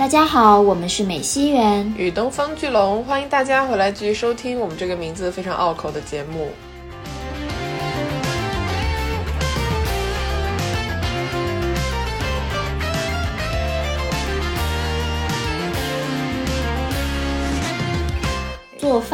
大家好，我们是美西园与东方巨龙，欢迎大家回来继续收听我们这个名字非常拗口的节目。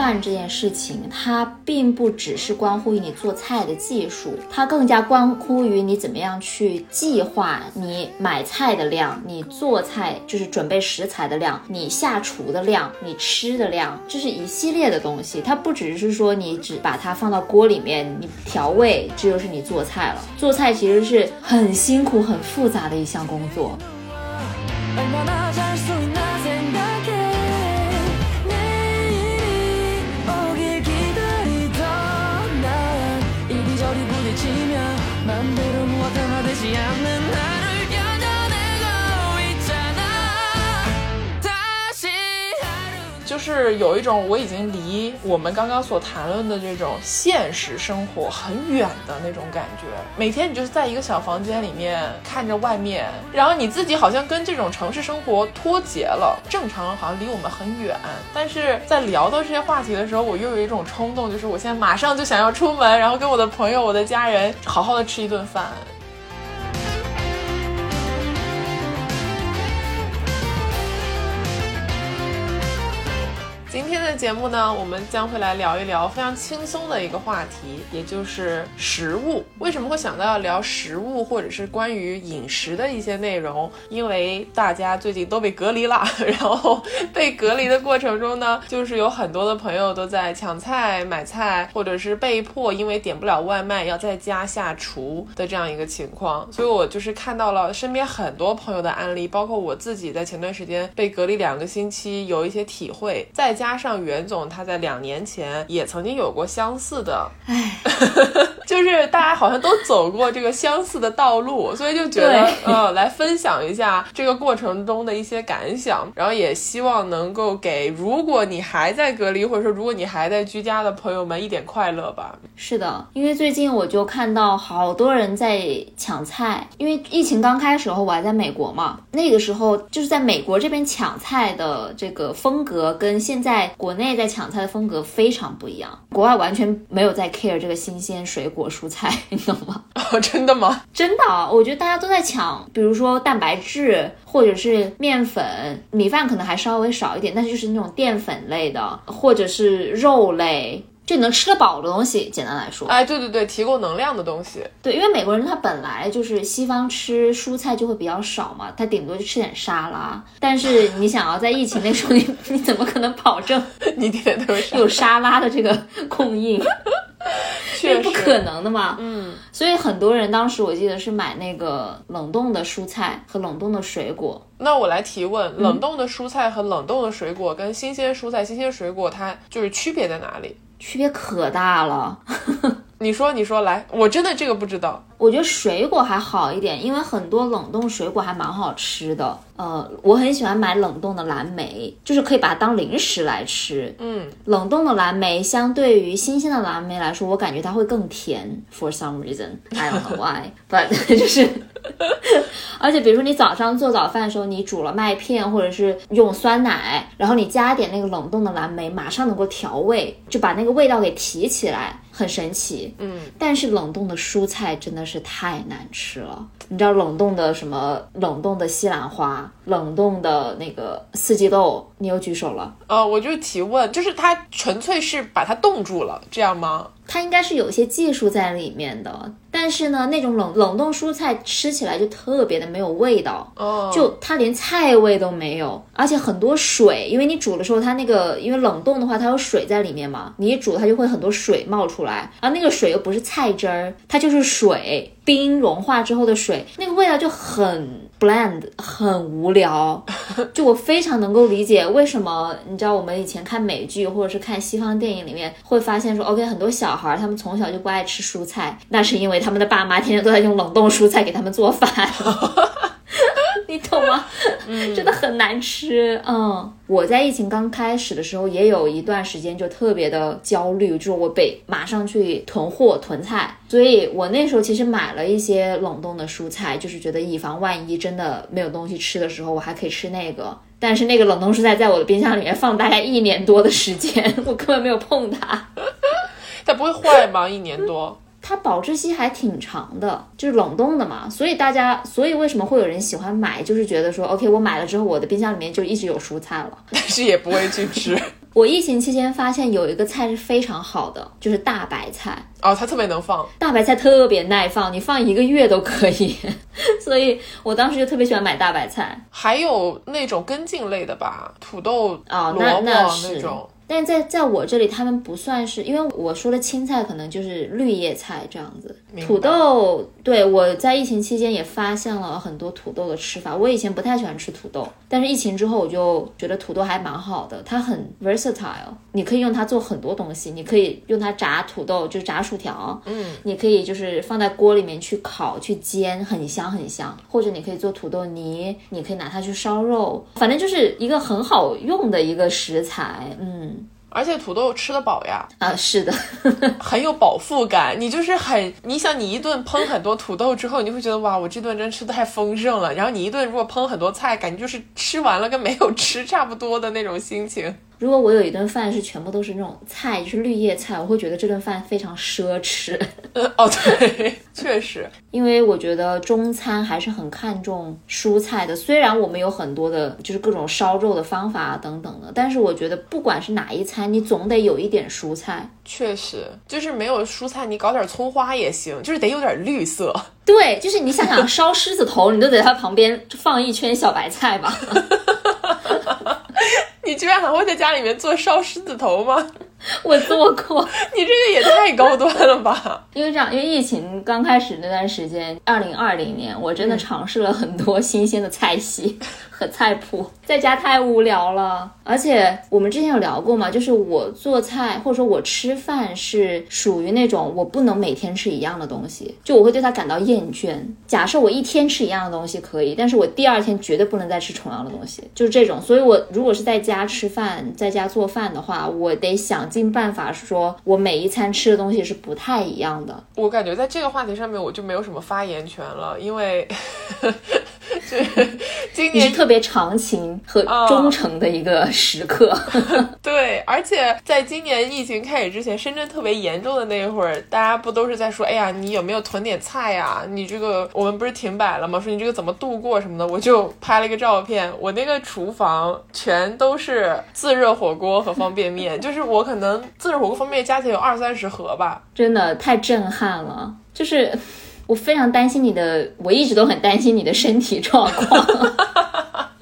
饭这件事情，它并不只是关乎于你做菜的技术，它更加关乎于你怎么样去计划你买菜的量，你做菜就是准备食材的量，你下厨的量，你吃的量，这是一系列的东西。它不只是说你只把它放到锅里面，你调味，这就是你做菜了。做菜其实是很辛苦、很复杂的一项工作。就是有一种我已经离我们刚刚所谈论的这种现实生活很远的那种感觉。每天你就是在一个小房间里面看着外面，然后你自己好像跟这种城市生活脱节了。正常好像离我们很远，但是在聊到这些话题的时候，我又有一种冲动，就是我现在马上就想要出门，然后跟我的朋友、我的家人好好的吃一顿饭。的节目呢，我们将会来聊一聊非常轻松的一个话题，也就是食物。为什么会想到要聊食物，或者是关于饮食的一些内容？因为大家最近都被隔离了，然后被隔离的过程中呢，就是有很多的朋友都在抢菜、买菜，或者是被迫因为点不了外卖要在家下厨的这样一个情况。所以我就是看到了身边很多朋友的案例，包括我自己在前段时间被隔离两个星期，有一些体会，再。加上袁总，他在两年前也曾经有过相似的，唉，就是大家好像都走过这个相似的道路，所以就觉得，呃，来分享一下这个过程中的一些感想，然后也希望能够给如果你还在隔离，或者说如果你还在居家的朋友们一点快乐吧。是的，因为最近我就看到好多人在抢菜，因为疫情刚开始时候我还在美国嘛，那个时候就是在美国这边抢菜的这个风格跟现在。在国内在抢菜的风格非常不一样，国外完全没有在 care 这个新鲜水果蔬菜，你懂吗？哦真的吗？真的，我觉得大家都在抢，比如说蛋白质或者是面粉，米饭可能还稍微少一点，但是就是那种淀粉类的，或者是肉类。就能吃得饱的东西，简单来说，哎，对对对，提供能量的东西，对，因为美国人他本来就是西方吃蔬菜就会比较少嘛，他顶多就吃点沙拉。但是你想要在疫情那时候，你你怎么可能保证 你天天都有沙拉的这个供应？这不可能的嘛。嗯，所以很多人当时我记得是买那个冷冻的蔬菜和冷冻的水果。那我来提问，冷冻的蔬菜和冷冻的水果跟新鲜蔬菜、新鲜水果，它就是区别在哪里？区别可大了，你说，你说，来，我真的这个不知道。我觉得水果还好一点，因为很多冷冻水果还蛮好吃的。呃，我很喜欢买冷冻的蓝莓，就是可以把它当零食来吃。嗯，冷冻的蓝莓相对于新鲜的蓝莓来说，我感觉它会更甜。For some reason, I don't know why, but 就是，而且比如说你早上做早饭的时候，你煮了麦片或者是用酸奶，然后你加点那个冷冻的蓝莓，马上能够调味，就把那个味道给提起来。很神奇，嗯，但是冷冻的蔬菜真的是太难吃了。你知道冷冻的什么？冷冻的西兰花，冷冻的那个四季豆，你又举手了。呃，我就提问，就是它纯粹是把它冻住了，这样吗？它应该是有些技术在里面的，但是呢，那种冷冷冻蔬菜吃起来就特别的没有味道，哦，就它连菜味都没有，而且很多水，因为你煮的时候它那个，因为冷冻的话它有水在里面嘛，你一煮它就会很多水冒出来，然后那个水又不是菜汁儿，它就是水。冰融化之后的水，那个味道就很 bland，很无聊。就我非常能够理解为什么，你知道我们以前看美剧或者是看西方电影里面会发现说，OK，很多小孩他们从小就不爱吃蔬菜，那是因为他们的爸妈天天都在用冷冻蔬菜给他们做饭。你懂吗？真的很难吃。嗯，我在疫情刚开始的时候，也有一段时间就特别的焦虑，就是我得马上去囤货囤菜，所以我那时候其实买了一些冷冻的蔬菜，就是觉得以防万一真的没有东西吃的时候，我还可以吃那个。但是那个冷冻蔬菜在我的冰箱里面 放大概一年多的时间，我根本没有碰它。它不会坏吗？一年多？它保质期还挺长的，就是冷冻的嘛，所以大家，所以为什么会有人喜欢买，就是觉得说，OK，我买了之后，我的冰箱里面就一直有蔬菜了，但是也不会去吃。我疫情期间发现有一个菜是非常好的，就是大白菜。哦，它特别能放，大白菜特别耐放，你放一个月都可以。所以我当时就特别喜欢买大白菜。还有那种根茎类的吧，土豆啊，萝卜那种。但在在我这里，他们不算是，因为我说的青菜可能就是绿叶菜这样子。土豆，对我在疫情期间也发现了很多土豆的吃法。我以前不太喜欢吃土豆，但是疫情之后我就觉得土豆还蛮好的，它很 versatile，你可以用它做很多东西。你可以用它炸土豆，就是炸薯条，嗯，你可以就是放在锅里面去烤去煎，很香很香。或者你可以做土豆泥，你可以拿它去烧肉，反正就是一个很好用的一个食材，嗯。而且土豆吃得饱呀，啊，是的，很有饱腹感。你就是很，你想你一顿烹很多土豆之后，你就会觉得哇，我这顿真吃的太丰盛了。然后你一顿如果烹很多菜，感觉就是吃完了跟没有吃差不多的那种心情。如果我有一顿饭是全部都是那种菜，就是绿叶菜，我会觉得这顿饭非常奢侈。哦，对，确实，因为我觉得中餐还是很看重蔬菜的。虽然我们有很多的，就是各种烧肉的方法等等的，但是我觉得不管是哪一餐，你总得有一点蔬菜。确实，就是没有蔬菜，你搞点葱花也行，就是得有点绿色。对，就是你想想烧狮子头，你都得它旁边放一圈小白菜吧。你居然还会在家里面做烧狮子头吗？我做过，你这个也太高端了吧！因为这样，因为疫情刚开始那段时间，二零二零年，我真的尝试了很多新鲜的菜系和菜谱，在家太无聊了。而且我们之前有聊过嘛，就是我做菜或者说我吃饭是属于那种我不能每天吃一样的东西，就我会对它感到厌倦。假设我一天吃一样的东西可以，但是我第二天绝对不能再吃同样的东西，就是这种。所以我如果是在家吃饭，在家做饭的话，我得想。尽办法说，我每一餐吃的东西是不太一样的。我感觉在这个话题上面，我就没有什么发言权了，因为。今年特别长情和忠诚的一个时刻。对，而且在今年疫情开始之前，深圳特别严重的那一会儿，大家不都是在说：“哎呀，你有没有囤点菜呀？你这个我们不是停摆了吗？说你这个怎么度过什么的？”我就拍了一个照片，我那个厨房全都是自热火锅和方便面，就是我可能自热火锅、方便面加起来有二三十盒吧。真的太震撼了，就是。我非常担心你的，我一直都很担心你的身体状况。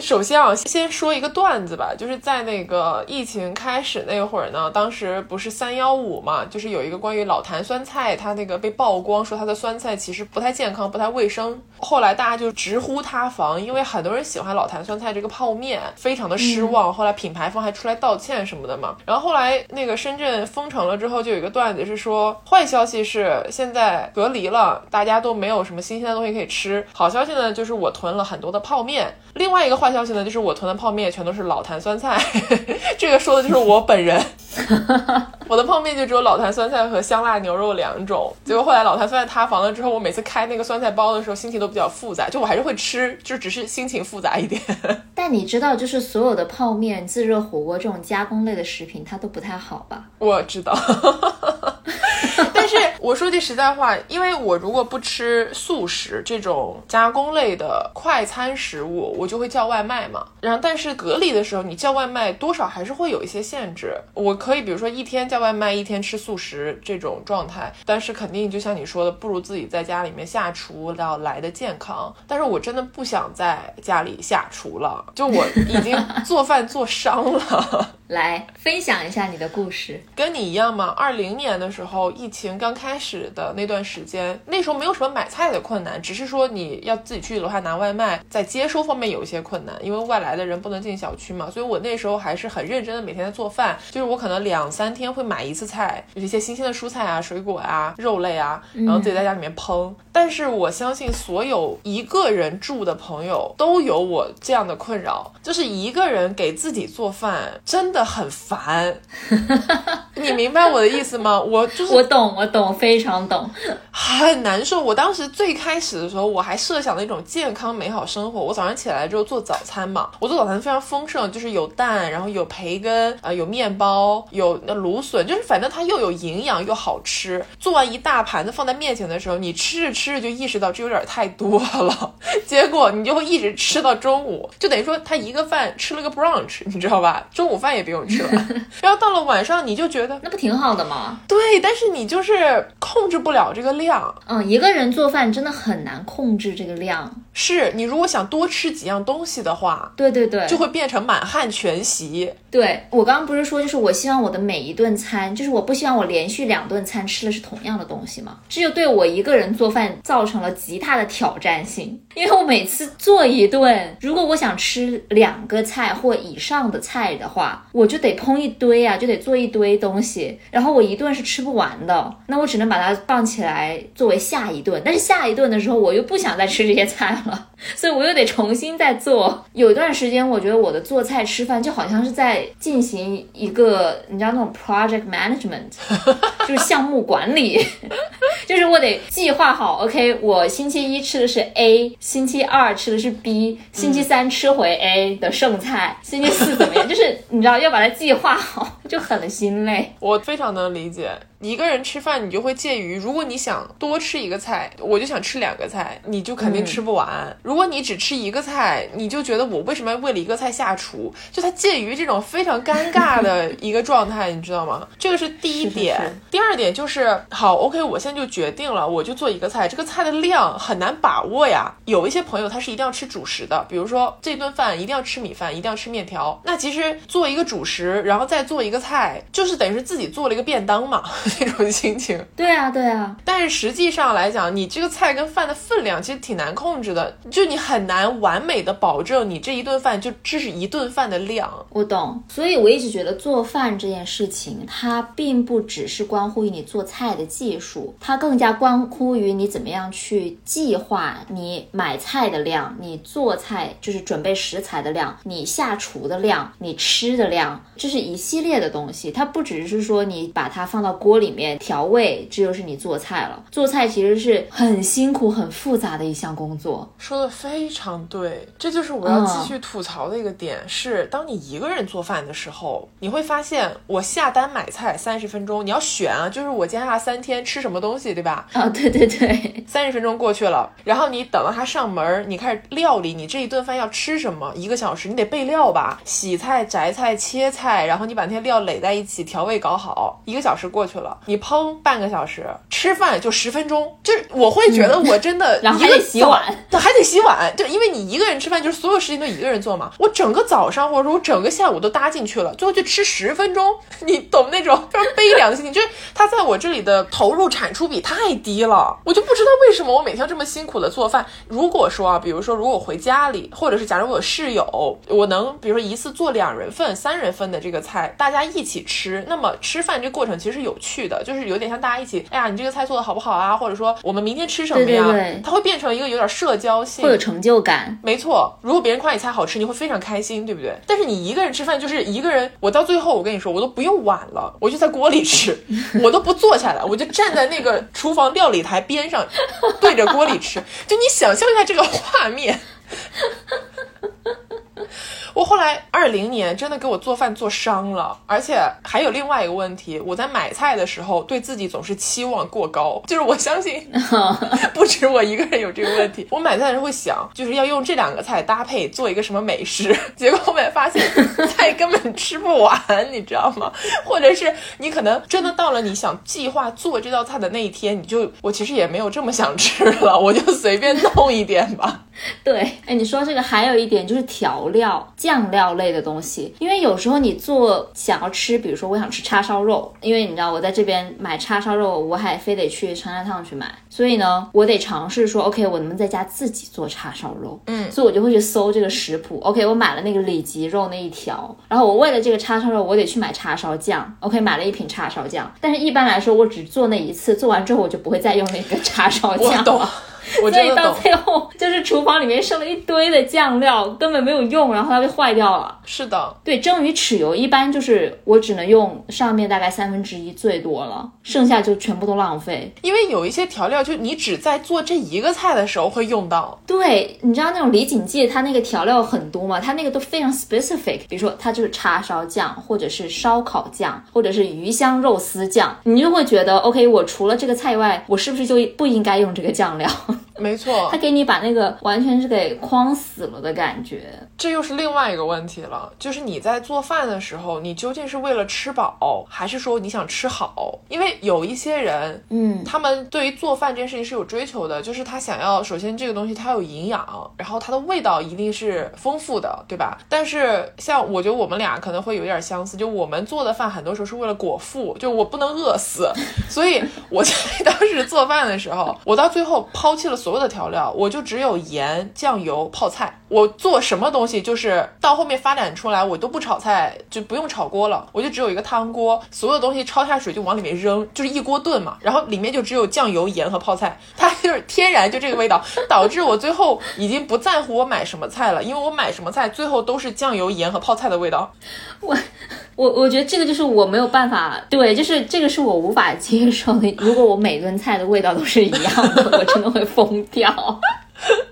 首先啊，先说一个段子吧，就是在那个疫情开始那会儿呢，当时不是三幺五嘛，就是有一个关于老坛酸菜，它那个被曝光说它的酸菜其实不太健康、不太卫生。后来大家就直呼塌房，因为很多人喜欢老坛酸菜这个泡面，非常的失望。后来品牌方还出来道歉什么的嘛。然后后来那个深圳封城了之后，就有一个段子是说，坏消息是现在隔离了，大家都没有什么新鲜的东西可以吃。好消息呢，就是我囤了很多的泡面。另外一个坏消息呢，就是我囤的泡面全都是老坛酸菜，这个说的就是我本人。我的泡面就只有老坛酸菜和香辣牛肉两种。结果后来老坛酸菜塌房了之后，我每次开那个酸菜包的时候，心情都比较复杂。就我还是会吃，就只是心情复杂一点。但你知道，就是所有的泡面、自热火锅这种加工类的食品，它都不太好吧？我知道。但是我说句实在话，因为我如果不吃素食这种加工类的快餐食物，我就会叫外卖嘛。然后，但是隔离的时候，你叫外卖多少还是会有一些限制。我可以比如说一天叫外卖，一天吃素食这种状态，但是肯定就像你说的，不如自己在家里面下厨要来的健康。但是我真的不想在家里下厨了，就我已经 做饭做伤了。来分享一下你的故事。跟你一样嘛，二零年的时候，疫情刚开始的那段时间，那时候没有什么买菜的困难，只是说你要自己去楼下拿外卖，在接收方面有一些困难，因为外来的人不能进小区嘛。所以我那时候还是很认真的每天在做饭，就是我可能两三天会买一次菜，有一些新鲜的蔬菜啊、水果啊、肉类啊，然后自己在家里面烹。但是我相信所有一个人住的朋友都有我这样的困扰，就是一个人给自己做饭真的很烦。你明白我的意思吗？我就是我懂，我懂，非常懂。很难受。我当时最开始的时候，我还设想了一种健康美好生活。我早上起来之后做早餐嘛，我做早餐非常丰盛，就是有蛋，然后有培根，呃，有面包，有那芦笋，就是反正它又有营养又好吃。做完一大盘子放在面前的时候，你吃着吃着就意识到这有点太多了，结果你就会一直吃到中午，就等于说他一个饭吃了个 brunch，你知道吧？中午饭也不用吃了。然后到了晚上，你就觉得那不挺好的吗？对，但是你就是控制不了这个量。嗯，一个人做饭真的很难控制这个量。是你如果想多吃几样东西的话，对对对，就会变成满汉全席。对我刚刚不是说，就是我希望我的每一顿餐，就是我不希望我连续两顿餐吃的是同样的东西吗？这就对我一个人做饭造成了极大的挑战性，因为我每次做一顿，如果我想吃两个菜或以上的菜的话，我就得烹一堆啊，就得做一堆东西，然后我一顿是吃不完的，那我只能把它放起来作为下一顿，但是下一顿的时候我又不想再吃这些菜了。所以我又得重新再做。有一段时间，我觉得我的做菜吃饭就好像是在进行一个，你知道那种 project management，就是项目管理，就是我得计划好，OK，我星期一吃的是 A，星期二吃的是 B，星期三吃回 A 的剩菜，星期四怎么样？就是你知道要把它计划好，就很心累。我非常能理解。一个人吃饭，你就会介于，如果你想多吃一个菜，我就想吃两个菜，你就肯定吃不完。如果你只吃一个菜，你就觉得我为什么要为了一个菜下厨？就它介于这种非常尴尬的一个状态，你知道吗？这个是第一点。第二点就是好，OK，我现在就决定了，我就做一个菜，这个菜的量很难把握呀。有一些朋友他是一定要吃主食的，比如说这顿饭一定要吃米饭，一定要吃面条。那其实做一个主食，然后再做一个菜，就是等于是自己做了一个便当嘛。那种心情，对啊，对啊，但是实际上来讲，你这个菜跟饭的分量其实挺难控制的，就你很难完美的保证你这一顿饭就这是一顿饭的量。我懂，所以我一直觉得做饭这件事情，它并不只是关乎于你做菜的技术，它更加关乎于你怎么样去计划你买菜的量，你做菜就是准备食材的量，你下厨的量，你吃的量，这是一系列的东西，它不只是说你把它放到锅里面。调味，这就是你做菜了。做菜其实是很辛苦、很复杂的一项工作。说的非常对，这就是我要继续吐槽的一个点。是当你一个人做饭的时候，你会发现，我下单买菜三十分钟，你要选啊，就是我接下来三天吃什么东西，对吧？啊，对对对，三十分钟过去了，然后你等到他上门，你开始料理，你这一顿饭要吃什么？一个小时，你得备料吧，洗菜、择菜、切菜，然后你把那些料垒在一起，调味搞好，一个小时过去了，你。烹半个小时，吃饭就十分钟，就是我会觉得我真的，然后还得洗碗，对，还得洗碗，就，因为你一个人吃饭，就是所有事情都一个人做嘛。我整个早上或者说我整个下午都搭进去了，最后就吃十分钟，你懂那种非常 悲凉的心情，就是他在我这里的投入产出比太低了，我就不知道为什么我每天这么辛苦的做饭。如果说啊，比如说如果回家里，或者是假如我有室友，我能比如说一次做两人份、三人份的这个菜，大家一起吃，那么吃饭这过程其实有趣的，就是。是有点像大家一起，哎呀，你这个菜做的好不好啊？或者说我们明天吃什么呀？它会变成一个有点社交性，会有成就感。没错，如果别人夸你菜好吃，你会非常开心，对不对？但是你一个人吃饭，就是一个人，我到最后我跟你说，我都不用碗了，我就在锅里吃，我都不坐下来，我就站在那个厨房料理台边上，对着锅里吃。就你想象一下这个画面。我后来二零年真的给我做饭做伤了，而且还有另外一个问题，我在买菜的时候对自己总是期望过高，就是我相信 不止我一个人有这个问题。我买菜的时候会想，就是要用这两个菜搭配做一个什么美食，结果后面发现菜根本吃不完，你知道吗？或者是你可能真的到了你想计划做这道菜的那一天，你就我其实也没有这么想吃了，我就随便弄一点吧。对，哎，你说这个还有一点就是调料、酱料类的东西，因为有时候你做想要吃，比如说我想吃叉烧肉，因为你知道我在这边买叉烧肉，我还非得去长沙烫去买，所以呢，我得尝试说，OK，我能不能在家自己做叉烧肉？嗯，所以我就会去搜这个食谱。OK，我买了那个里脊肉那一条，然后我为了这个叉烧肉，我得去买叉烧酱。OK，买了一瓶叉烧酱，但是一般来说，我只做那一次，做完之后我就不会再用那个叉烧酱我懂了。我 所以到。最后，就是厨房里面剩了一堆的酱料，根本没有用，然后它就坏掉了。是的，对，蒸鱼豉油一般就是我只能用上面大概三分之一最多了，剩下就全部都浪费。因为有一些调料，就你只在做这一个菜的时候会用到。对，你知道那种李锦记，它那个调料很多嘛，它那个都非常 specific，比如说它就是叉烧酱，或者是烧烤酱，或者是鱼香肉丝酱，你就会觉得 OK，我除了这个菜以外，我是不是就不应该用这个酱料？没错他，给你把那个完全是给框死了的感觉。这又是另外一个问题了，就是你在做饭的时候，你究竟是为了吃饱，还是说你想吃好？因为有一些人，嗯，他们对于做饭这件事情是有追求的，就是他想要，首先这个东西它有营养，然后它的味道一定是丰富的，对吧？但是像我觉得我们俩可能会有点相似，就我们做的饭很多时候是为了果腹，就我不能饿死，所以我在当时做饭的时候，我到最后抛弃了所所有的调料，我就只有盐、酱油、泡菜。我做什么东西，就是到后面发展出来，我都不炒菜，就不用炒锅了，我就只有一个汤锅，所有东西焯下水就往里面扔，就是一锅炖嘛，然后里面就只有酱油、盐和泡菜，它就是天然就这个味道，导致我最后已经不在乎我买什么菜了，因为我买什么菜最后都是酱油、盐和泡菜的味道。我我我觉得这个就是我没有办法，对，就是这个是我无法接受的。如果我每顿菜的味道都是一样的，我真的会疯掉。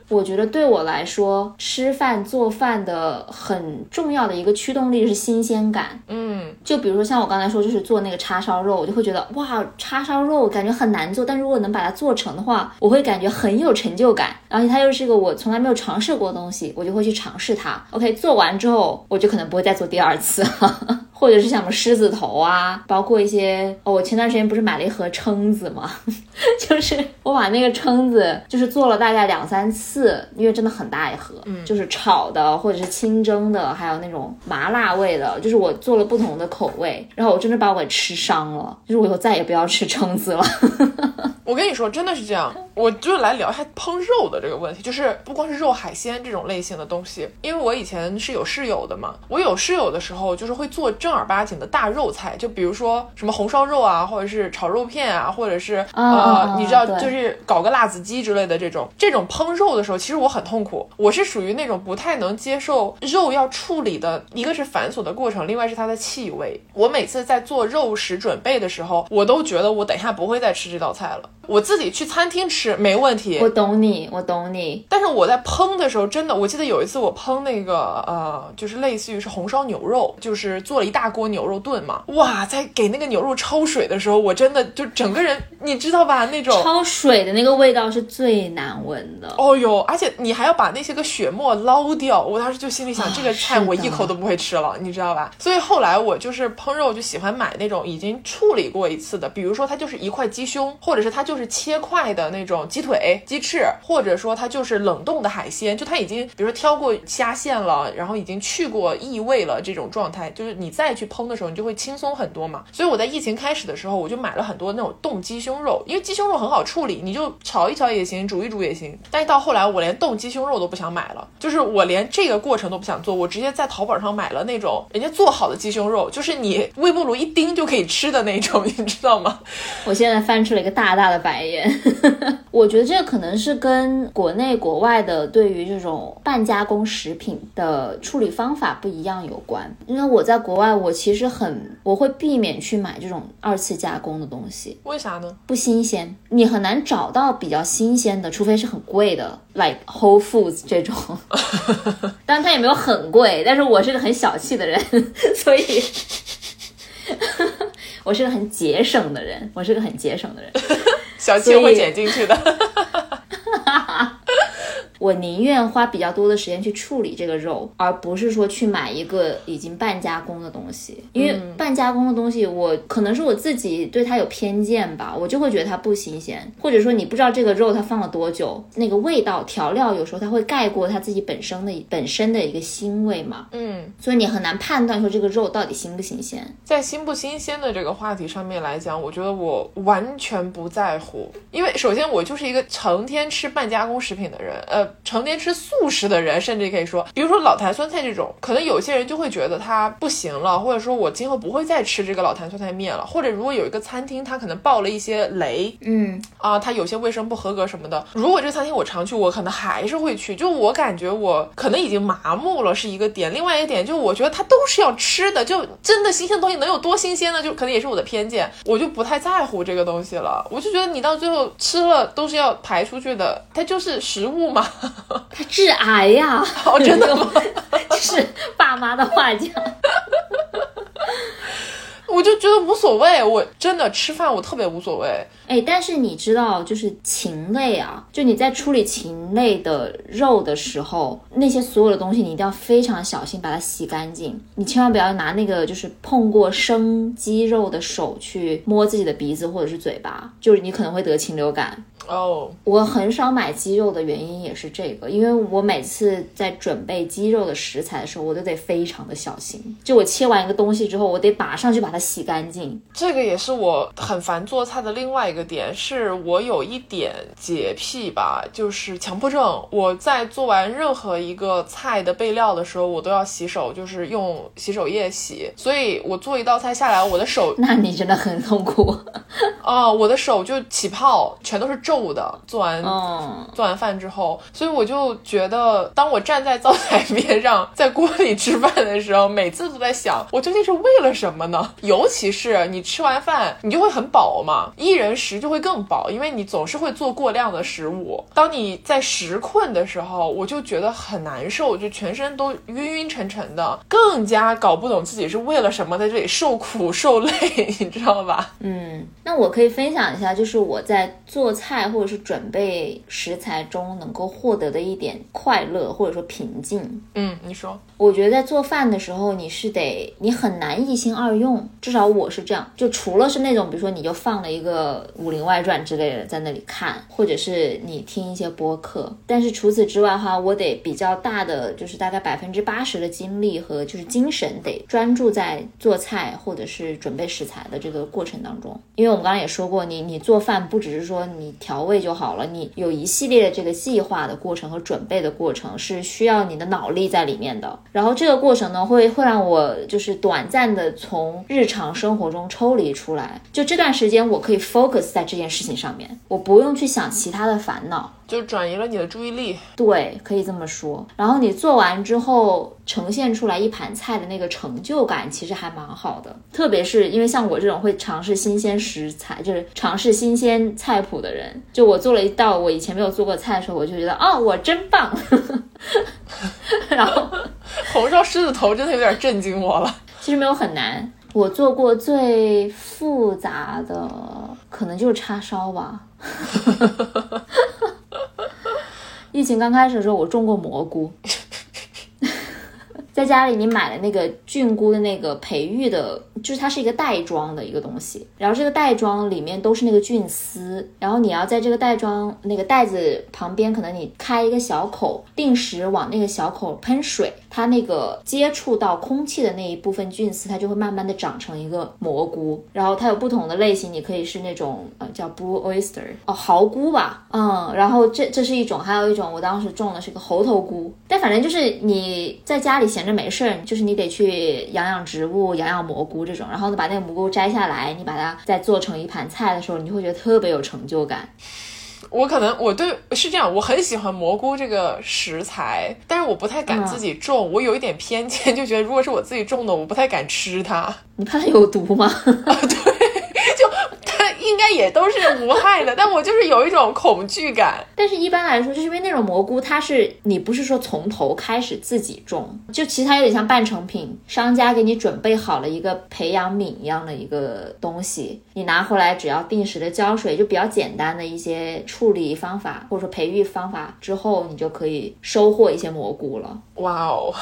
我觉得对我来说，吃饭做饭的很重要的一个驱动力是新鲜感。嗯，就比如说像我刚才说，就是做那个叉烧肉，我就会觉得哇，叉烧肉感觉很难做，但如果能把它做成的话，我会感觉很有成就感。而且它又是一个我从来没有尝试过的东西，我就会去尝试它。OK，做完之后，我就可能不会再做第二次了。或者是像什么狮子头啊，包括一些哦，我前段时间不是买了一盒蛏子吗？就是我把那个蛏子就是做了大概两三次，因为真的很大一盒，嗯，就是炒的或者是清蒸的，还有那种麻辣味的，就是我做了不同的口味，然后我真的把我给吃伤了，就是我以后再也不要吃蛏子了。我跟你说，真的是这样。我就来聊一下烹肉的这个问题，就是不光是肉、海鲜这种类型的东西，因为我以前是有室友的嘛，我有室友的时候，就是会做正儿八经的大肉菜，就比如说什么红烧肉啊，或者是炒肉片啊，或者是呃，你知道，就是搞个辣子鸡之类的这种。这种烹肉的时候，其实我很痛苦，我是属于那种不太能接受肉要处理的，一个是繁琐的过程，另外是它的气味。我每次在做肉食准备的时候，我都觉得我等一下不会再吃这道菜了。我自己去餐厅吃没问题，我懂你，我懂你。但是我在烹的时候，真的，我记得有一次我烹那个呃，就是类似于是红烧牛肉，就是做了一大锅牛肉炖嘛，哇，在给那个牛肉焯水的时候，我真的就整个人，你知道吧？那种焯水的那个味道是最难闻的。哦哟，而且你还要把那些个血沫捞掉，我当时就心里想，啊这个菜我一口都不会吃了，你知道吧？所以后来我就是烹肉就喜欢买那种已经处理过一次的，比如说它就是一块鸡胸，或者是它就是切块的那种鸡腿、鸡翅，或者说它就是冷冻的海鲜，就它已经比如说挑过虾线了，然后已经去过异味了这种状态，就是你再去烹的时候，你就会轻松很多嘛。所以我在疫情开始的时候，我就买了很多那种冻鸡胸肉，因为鸡胸肉很好处理，你就炒一炒也行，煮一煮也行。但是到后来，我连冻鸡胸肉都不想买了，就是我连这个过程都不想做，我直接在淘宝上买了那种人家做好的鸡胸肉，就是你微波炉一叮就可以吃的那种，你知道吗？我现在翻出了一个大大的白眼。我觉得这个可能是跟国内国外的对于这种半加工食品的处理方法不一样有关。因为我在国外，我其实很我会避免去买这种二次加工的东西，为啥呢？不新鲜，你很难找到比较新鲜的，除非是很贵的，like Whole Foods 这种。当然它也没有很贵，但是我是个很小气的人，所以。我是个很节省的人，我是个很节省的人。小七会剪进去的。我宁愿花比较多的时间去处理这个肉，而不是说去买一个已经半加工的东西。因为半加工的东西，我可能是我自己对它有偏见吧，我就会觉得它不新鲜，或者说你不知道这个肉它放了多久，那个味道调料有时候它会盖过它自己本身的本身的一个腥味嘛。嗯，所以你很难判断说这个肉到底新不新鲜。在新不新鲜的这个话题上面来讲，我觉得我完全不在乎，因为首先我就是一个成天吃半加工食品的人，呃，成天吃素食的人，甚至可以说，比如说老坛酸菜这种，可能有些人就会觉得它不行了，或者说我今后不会再吃这个老坛酸菜面了，或者如果有一个餐厅它可能爆了一些雷，嗯啊，它有些卫生不合格什么的，如果这个餐厅我常去，我可能还是会去，就我感觉我可能已经麻木了是一个点，另外一个点就我觉得它都是要吃的，就真的新鲜的东西能有多新鲜呢？就可能也是我的偏见，我就不太在乎这个东西了，我就觉得你到最后吃了都是要排出去的，它就是食物嘛。它致癌呀！哦，真的吗？就是爸妈的话讲。我就觉得无所谓，我真的吃饭我特别无所谓。哎，但是你知道，就是禽类啊，就你在处理禽类的肉的时候，那些所有的东西你一定要非常小心把它洗干净。你千万不要拿那个就是碰过生鸡肉的手去摸自己的鼻子或者是嘴巴，就是你可能会得禽流感。哦，我很少买鸡肉的原因也是这个，因为我每次在准备鸡肉的食材的时候，我都得非常的小心。就我切完一个东西之后，我得马上去把它洗干净。这个也是我很烦做菜的另外一个点，是我有一点洁癖吧，就是强迫症。我在做完任何一个菜的备料的时候，我都要洗手，就是用洗手液洗。所以我做一道菜下来，我的手，那你真的很痛苦。啊，我的手就起泡，全都是皱的。做完嗯，做完饭之后，所以我就觉得，当我站在灶台边上，在锅里吃饭的时候，每次都在想，我究竟是为了什么呢？尤其是你吃完饭，你就会很饱嘛，一人食就会更饱，因为你总是会做过量的食物。当你在食困的时候，我就觉得很难受，就全身都晕晕沉沉的，更加搞不懂自己是为了什么在这里受苦受累，你知道吧？嗯，那我可以分享一下，就是我在做菜或者是准备食材中能够获得的一点快乐或者说平静。嗯，你说，我觉得在做饭的时候，你是得你很难一心二用，至少我是这样。就除了是那种，比如说你就放了一个《武林外传》之类的在那里看，或者是你听一些播客，但是除此之外的话，我得比较大的，就是大概百分之八十的精力和就是精神得专注在做菜或者是准备食材的这个过程当中。因为我们刚刚也说过，你你做饭不只是说你调味就好了，你有一系列的这个计划的过程和准备的过程是需要你的脑力在里面的。然后这个过程呢，会会让我就是短暂的从日常生活中抽离出来，就这段时间我可以 focus 在这件事情上面，我不用去想其他的烦恼。就转移了你的注意力。对，可以这么说。然后你做完之后，呈现出来一盘菜的那个成就感，其实还蛮好的。特别是因为像我这种会尝试新鲜食材，就是尝试新鲜菜谱的人，就我做了一道我以前没有做过菜的时候，我就觉得哦，我真棒。然后红烧狮子头真的有点震惊我了。其实没有很难，我做过最复杂的可能就是叉烧吧。疫情刚开始的时候，我种过蘑菇。在家里，你买了那个菌菇的那个培育的，就是它是一个袋装的一个东西，然后这个袋装里面都是那个菌丝，然后你要在这个袋装那个袋子旁边，可能你开一个小口，定时往那个小口喷水，它那个接触到空气的那一部分菌丝，它就会慢慢的长成一个蘑菇，然后它有不同的类型，你可以是那种呃叫 blue oyster 哦蚝菇吧，嗯，然后这这是一种，还有一种我当时种的是个猴头菇，但反正就是你在家里闲着没事儿，就是你得去养养植物、养养蘑菇这种，然后呢把那个蘑菇摘下来，你把它再做成一盘菜的时候，你就会觉得特别有成就感。我可能我对是这样，我很喜欢蘑菇这个食材，但是我不太敢自己种，我有一点偏见，就觉得如果是我自己种的，我不太敢吃它。你 怕它有毒吗？啊，对，应该也都是无害的，但我就是有一种恐惧感。但是一般来说，就是因为那种蘑菇，它是你不是说从头开始自己种，就其实它有点像半成品，商家给你准备好了一个培养皿一样的一个东西，你拿回来只要定时的浇水，就比较简单的一些处理方法或者说培育方法之后，你就可以收获一些蘑菇了。哇哦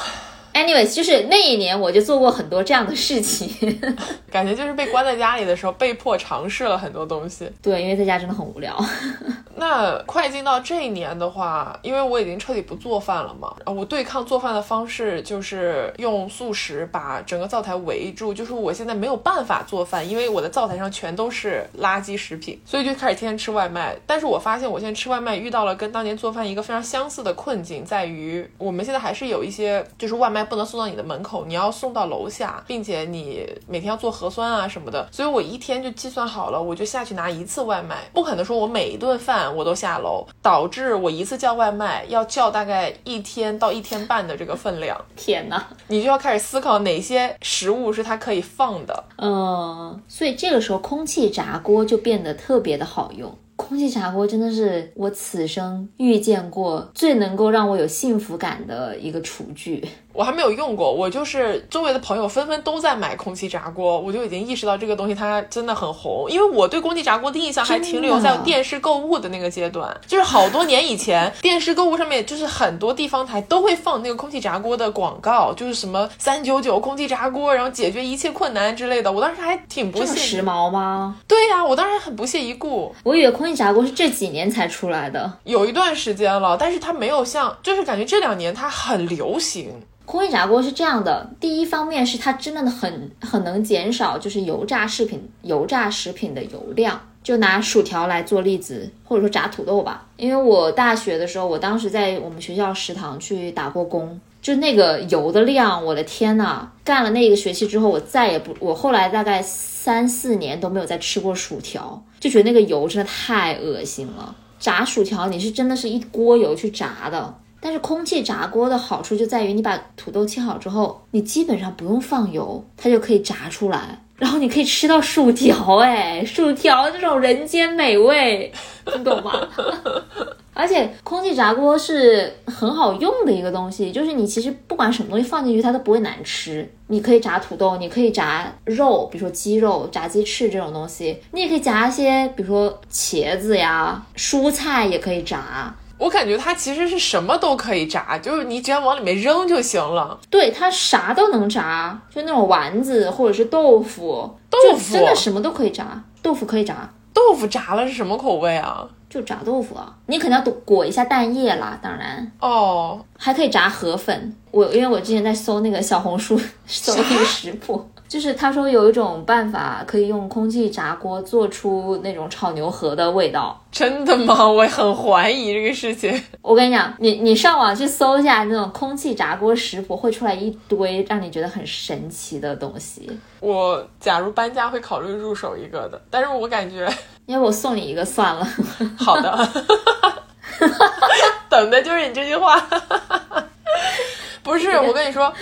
！Anyways，就是那一年我就做过很多这样的事情，感觉就是被关在家里的时候，被迫尝试了很多东西。对，因为在家真的很无聊。那快进到这一年的话，因为我已经彻底不做饭了嘛，啊，我对抗做饭的方式就是用素食把整个灶台围住，就是我现在没有办法做饭，因为我的灶台上全都是垃圾食品，所以就开始天天吃外卖。但是我发现我现在吃外卖遇到了跟当年做饭一个非常相似的困境，在于我们现在还是有一些就是外卖不能送到你的门口，你要送到楼下，并且你每天要做核酸啊什么的，所以我一天就计算好了，我就下去拿一次外卖，不可能说我每一顿饭。我都下楼，导致我一次叫外卖要叫大概一天到一天半的这个分量。天哪，你就要开始思考哪些食物是它可以放的。嗯，所以这个时候空气炸锅就变得特别的好用。空气炸锅真的是我此生遇见过最能够让我有幸福感的一个厨具。我还没有用过，我就是周围的朋友纷纷都在买空气炸锅，我就已经意识到这个东西它真的很红。因为我对空气炸锅的印象还停留在电视购物的那个阶段，就是好多年以前，电视购物上面就是很多地方台都会放那个空气炸锅的广告，就是什么三九九空气炸锅，然后解决一切困难之类的。我当时还挺不屑，时髦吗？对呀，我当时很不屑一顾。我以为空气炸锅是这几年才出来的，有一段时间了，但是它没有像，就是感觉这两年它很流行。空气炸锅是这样的，第一方面是它真的很很能减少就是油炸食品油炸食品的油量，就拿薯条来做例子，或者说炸土豆吧。因为我大学的时候，我当时在我们学校食堂去打过工，就那个油的量，我的天呐！干了那一个学期之后，我再也不，我后来大概三四年都没有再吃过薯条，就觉得那个油真的太恶心了。炸薯条你是真的是一锅油去炸的。但是空气炸锅的好处就在于，你把土豆切好之后，你基本上不用放油，它就可以炸出来，然后你可以吃到薯条，哎，薯条这种人间美味，你懂吗？而且空气炸锅是很好用的一个东西，就是你其实不管什么东西放进去，它都不会难吃。你可以炸土豆，你可以炸肉，比如说鸡肉、炸鸡翅这种东西，你也可以炸一些，比如说茄子呀、蔬菜也可以炸。我感觉它其实是什么都可以炸，就是你只要往里面扔就行了。对，它啥都能炸，就那种丸子或者是豆腐，豆腐真的什么都可以炸。豆腐可以炸，豆腐炸了是什么口味啊？就炸豆腐啊，你肯定要裹一下蛋液啦，当然哦，还可以炸河粉。我因为我之前在搜那个小红书搜那个食谱。就是他说有一种办法可以用空气炸锅做出那种炒牛河的味道，真的吗？我很怀疑这个事情。我跟你讲，你你上网去搜一下那种空气炸锅食谱，会出来一堆让你觉得很神奇的东西。我假如搬家会考虑入手一个的，但是我感觉，要不我送你一个算了。好的，等的就是你这句话。不是，我跟你说。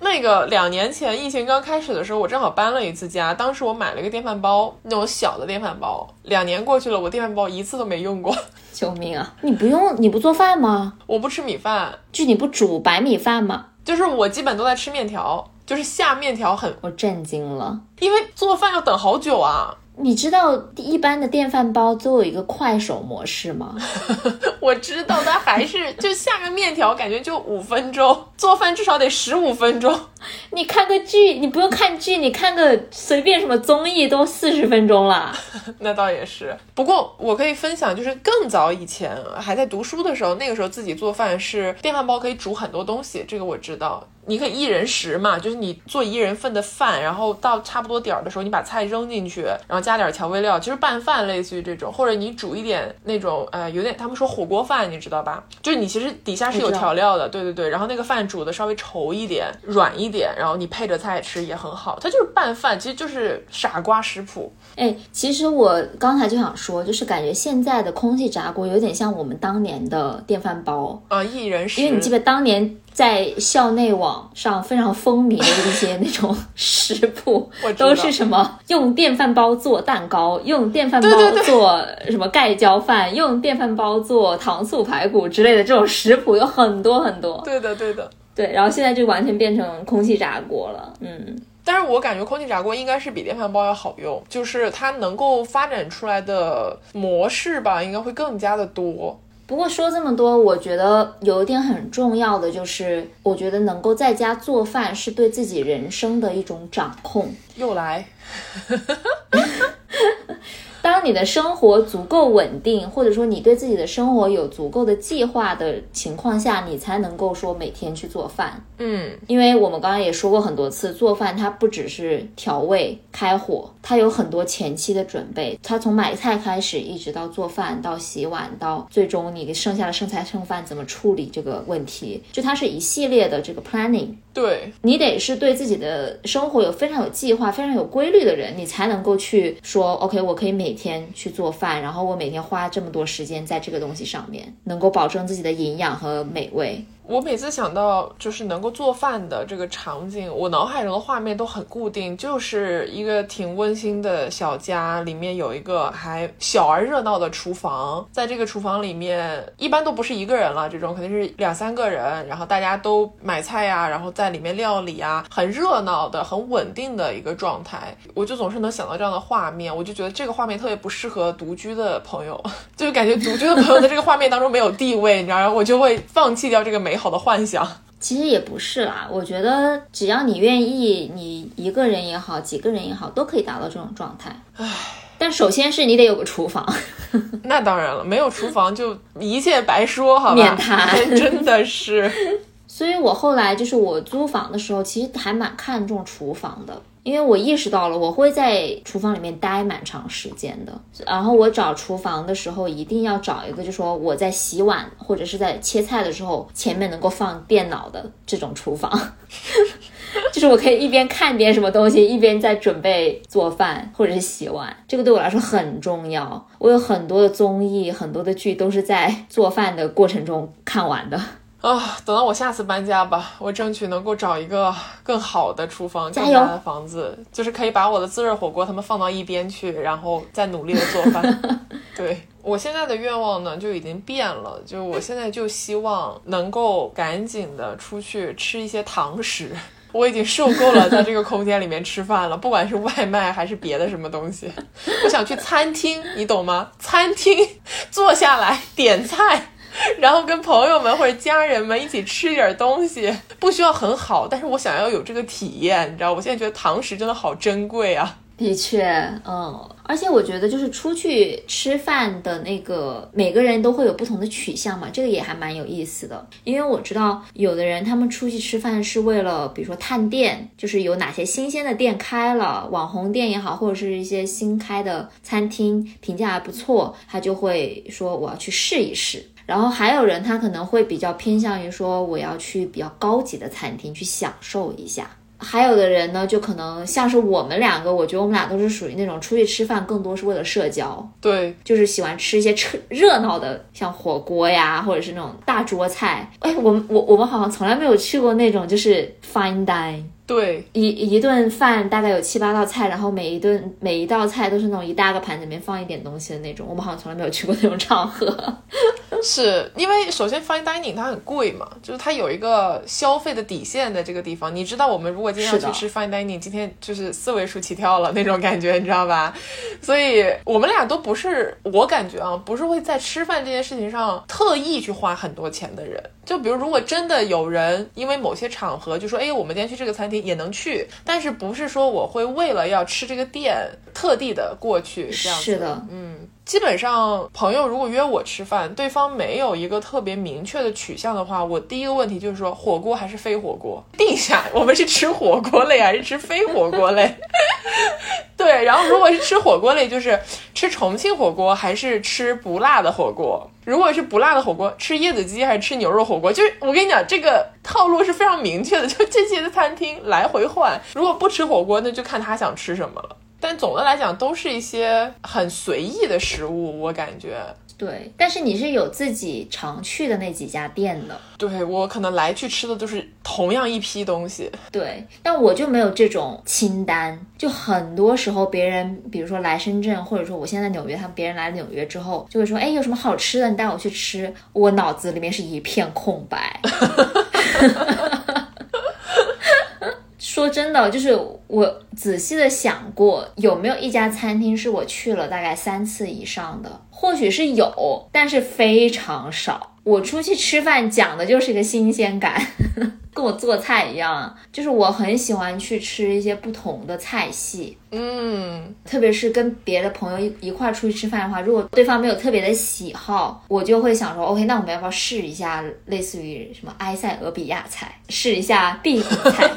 那个两年前疫情刚开始的时候，我正好搬了一次家。当时我买了一个电饭煲，那种小的电饭煲。两年过去了，我电饭煲一次都没用过。救命啊！你不用，你不做饭吗？我不吃米饭，就你不煮白米饭吗？就是我基本都在吃面条，就是下面条很。我震惊了，因为做饭要等好久啊。你知道一般的电饭煲都有一个快手模式吗？我知道，但还是就下个面条，感觉就五分钟，做饭至少得十五分钟。你看个剧，你不用看剧，你看个随便什么综艺都四十分钟了。那倒也是，不过我可以分享，就是更早以前还在读书的时候，那个时候自己做饭是电饭煲可以煮很多东西，这个我知道。你可以一人食嘛，就是你做一人份的饭，然后到差不多点儿的时候，你把菜扔进去，然后加点调味料，其实拌饭类似于这种，或者你煮一点那种呃，有点他们说火锅饭，你知道吧？就是你其实底下是有调料的，对对对，然后那个饭煮的稍微稠一点，软一点，然后你配着菜吃也很好，它就是拌饭，其实就是傻瓜食谱。哎，其实我刚才就想说，就是感觉现在的空气炸锅有点像我们当年的电饭煲啊，一人食，因为你记得当年。在校内网上非常风靡的一些那种食谱 都是什么用电饭煲做蛋糕，用电饭煲做什么盖浇饭，用电饭煲做糖醋排骨之类的这种食谱有很多很多。对的，对的。对，然后现在就完全变成空气炸锅了。嗯，但是我感觉空气炸锅应该是比电饭煲要好用，就是它能够发展出来的模式吧，应该会更加的多。不过说这么多，我觉得有一点很重要的就是，我觉得能够在家做饭是对自己人生的一种掌控。又来，当你的生活足够稳定，或者说你对自己的生活有足够的计划的情况下，你才能够说每天去做饭。嗯，因为我们刚刚也说过很多次，做饭它不只是调味、开火，它有很多前期的准备。它从买菜开始，一直到做饭，到洗碗，到最终你剩下的剩菜剩饭怎么处理这个问题，就它是一系列的这个 planning。对，你得是对自己的生活有非常有计划、非常有规律的人，你才能够去说，OK，我可以每天去做饭，然后我每天花这么多时间在这个东西上面，能够保证自己的营养和美味。我每次想到就是能够做饭的这个场景，我脑海中的画面都很固定，就是一个挺温馨的小家，里面有一个还小而热闹的厨房，在这个厨房里面，一般都不是一个人了，这种肯定是两三个人，然后大家都买菜呀、然后在里面料理啊，很热闹的、很稳定的一个状态，我就总是能想到这样的画面，我就觉得这个画面特别不适合独居的朋友，就感觉独居的朋友在这个画面当中没有地位，你知道吗？我就会放弃掉这个美 好的幻想。其实也不是啦，我觉得只要你愿意，你一个人也好，几个人也好，都可以达到这种状态。唉，但首先是你得有个厨房，那当然了，没有厨房就一切白说，好吧？免谈 真的是。所以我后来就是我租房的时候，其实还蛮看重厨房的，因为我意识到了我会在厨房里面待蛮长时间的。然后我找厨房的时候，一定要找一个，就说我在洗碗或者是在切菜的时候，前面能够放电脑的这种厨房。就是我可以一边看点什么东西，一边在准备做饭或者是洗碗，这个对我来说很重要。我有很多的综艺、很多的剧都是在做饭的过程中看完的。啊，等到我下次搬家吧，我争取能够找一个更好的厨房、更大的房子，就是可以把我的自热火锅他们放到一边去，然后再努力的做饭。对我现在的愿望呢，就已经变了，就我现在就希望能够赶紧的出去吃一些堂食。我已经受够了在这个空间里面吃饭了，不管是外卖还是别的什么东西，我想去餐厅，你懂吗？餐厅坐下来点菜。然后跟朋友们或者家人们一起吃点东西，不需要很好，但是我想要有这个体验，你知道，我现在觉得堂食真的好珍贵啊。的确，嗯，而且我觉得就是出去吃饭的那个，每个人都会有不同的取向嘛，这个也还蛮有意思的。因为我知道有的人他们出去吃饭是为了，比如说探店，就是有哪些新鲜的店开了，网红店也好，或者是一些新开的餐厅评价还不错，他就会说我要去试一试。然后还有人他可能会比较偏向于说我要去比较高级的餐厅去享受一下。还有的人呢，就可能像是我们两个，我觉得我们俩都是属于那种出去吃饭更多是为了社交，对，就是喜欢吃一些吃热闹的，像火锅呀，或者是那种大桌菜。哎，我们我我们好像从来没有去过那种就是 fine dine。对，一一顿饭大概有七八道菜，然后每一顿每一道菜都是那种一大个盘子里面放一点东西的那种，我们好像从来没有去过那种场合。是因为首先 fine dining 它很贵嘛，就是它有一个消费的底线在这个地方。你知道，我们如果今天要去吃 fine dining，今天就是四位数起跳了那种感觉，你知道吧？所以我们俩都不是，我感觉啊，不是会在吃饭这件事情上特意去花很多钱的人。就比如，如果真的有人因为某些场合就说，哎，我们今天去这个餐厅也能去，但是不是说我会为了要吃这个店特地的过去这样子。是的，嗯，基本上朋友如果约我吃饭，对方没有一个特别明确的取向的话，我第一个问题就是说火锅还是非火锅，定下我们是吃火锅类还是吃非火锅类。对，然后如果是吃火锅类，就是吃重庆火锅还是吃不辣的火锅。如果是不辣的火锅，吃椰子鸡还是吃牛肉火锅？就是我跟你讲，这个套路是非常明确的，就这些的餐厅来回换。如果不吃火锅，那就看他想吃什么了。但总的来讲，都是一些很随意的食物，我感觉。对，但是你是有自己常去的那几家店的。对我可能来去吃的都是同样一批东西。对，但我就没有这种清单。就很多时候，别人比如说来深圳，或者说我现在纽约，他们别人来纽约之后，就会说，哎，有什么好吃的，你带我去吃。我脑子里面是一片空白。说真的，就是我仔细的想过，有没有一家餐厅是我去了大概三次以上的？或许是有，但是非常少。我出去吃饭讲的就是一个新鲜感，跟我做菜一样，就是我很喜欢去吃一些不同的菜系。嗯，特别是跟别的朋友一一块出去吃饭的话，如果对方没有特别的喜好，我就会想说，OK，那我们要不要试一下类似于什么埃塞俄比亚菜，试一下秘鲁菜？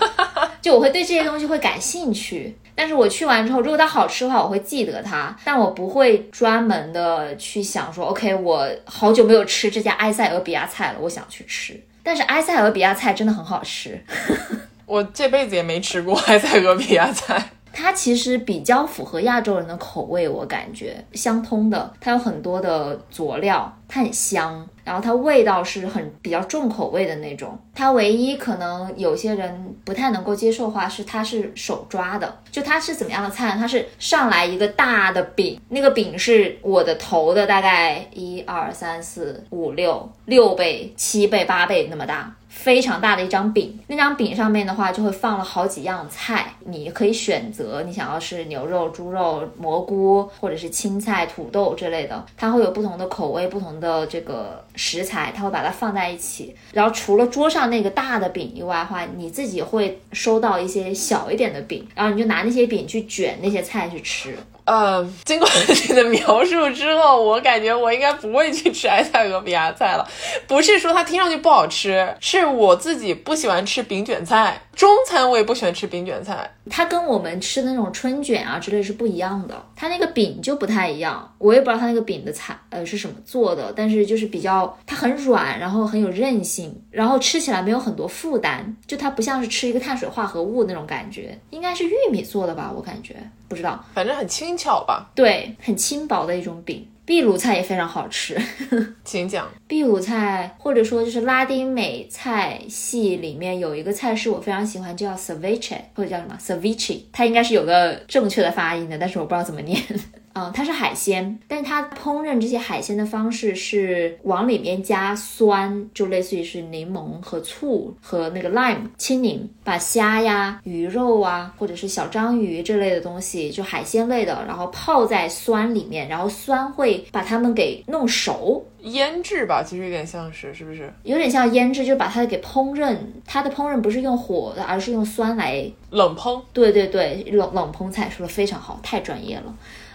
就我会对这些东西会感兴趣。但是我去完之后，如果它好吃的话，我会记得它，但我不会专门的去想说，OK，我好久没有吃这家埃塞俄比亚菜了，我想去吃。但是埃塞俄比亚菜真的很好吃，我这辈子也没吃过埃塞俄比亚菜。它其实比较符合亚洲人的口味，我感觉相通的。它有很多的佐料，它很香，然后它味道是很比较重口味的那种。它唯一可能有些人不太能够接受话是它是手抓的，就它是怎么样的菜？它是上来一个大的饼，那个饼是我的头的大概一二三四五六六倍、七倍、八倍那么大。非常大的一张饼，那张饼上面的话就会放了好几样菜，你可以选择你想要是牛肉、猪肉、蘑菇，或者是青菜、土豆之类的，它会有不同的口味、不同的这个食材，它会把它放在一起。然后除了桌上那个大的饼以外的话，你自己会收到一些小一点的饼，然后你就拿那些饼去卷那些菜去吃。呃，经过你的描述之后，我感觉我应该不会去吃埃塞俄比亚菜了。不是说它听上去不好吃，是我自己不喜欢吃饼卷菜。中餐我也不喜欢吃饼卷菜，它跟我们吃的那种春卷啊之类是不一样的。它那个饼就不太一样，我也不知道它那个饼的材呃是什么做的，但是就是比较它很软，然后很有韧性，然后吃起来没有很多负担，就它不像是吃一个碳水化合物那种感觉。应该是玉米做的吧，我感觉不知道，反正很轻巧吧。对，很轻薄的一种饼。秘鲁菜也非常好吃，请讲。秘鲁菜或者说就是拉丁美菜系里面有一个菜是我非常喜欢，叫 ceviche 或者叫什么 ceviche，它应该是有个正确的发音的，但是我不知道怎么念。嗯，它是海鲜，但是它烹饪这些海鲜的方式是往里面加酸，就类似于是柠檬和醋和那个 lime 青柠，把虾呀、鱼肉啊，或者是小章鱼这类的东西，就海鲜类的，然后泡在酸里面，然后酸会把它们给弄熟，腌制吧，其实有点像是，是不是？有点像腌制，就把它给烹饪。它的烹饪不是用火的，而是用酸来冷烹。对对对，冷冷烹菜说的非常好，太专业了。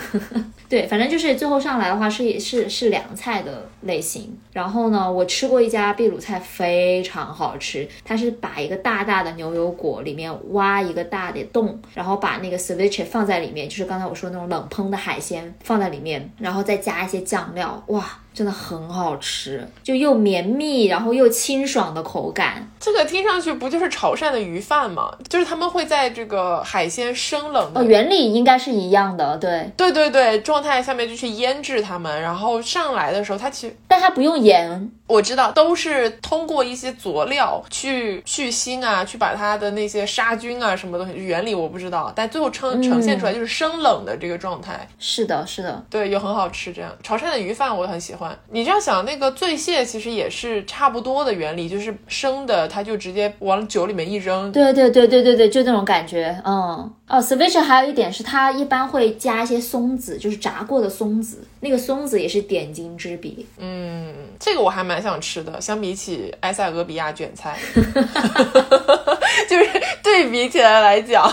对，反正就是最后上来的话是是是凉菜的类型。然后呢，我吃过一家秘鲁菜，非常好吃。它是把一个大大的牛油果里面挖一个大的洞，然后把那个 ceviche 放在里面，就是刚才我说那种冷烹的海鲜放在里面，然后再加一些酱料，哇！真的很好吃，就又绵密，然后又清爽的口感。这个听上去不就是潮汕的鱼饭吗？就是他们会在这个海鲜生冷的，原理应该是一样的。对，对对对对，状态下面就去腌制它们，然后上来的时候它其实，但它不用盐。我知道，都是通过一些佐料去去腥啊，去把它的那些杀菌啊什么东西，原理我不知道，但最后呈呈现出来就是生冷的这个状态。是的，是的，对，又很好吃。这样潮汕的鱼饭我很喜欢。你这样想，那个醉蟹其实也是差不多的原理，就是生的，它就直接往酒里面一扔。对对对对对对，就那种感觉。嗯，哦，ceviche 还有一点是它一般会加一些松松子，就是炸过的松子，那个松子也是点睛之笔。嗯，这个我还蛮想吃的，相比起埃塞俄比亚卷菜，就是对比起来来讲。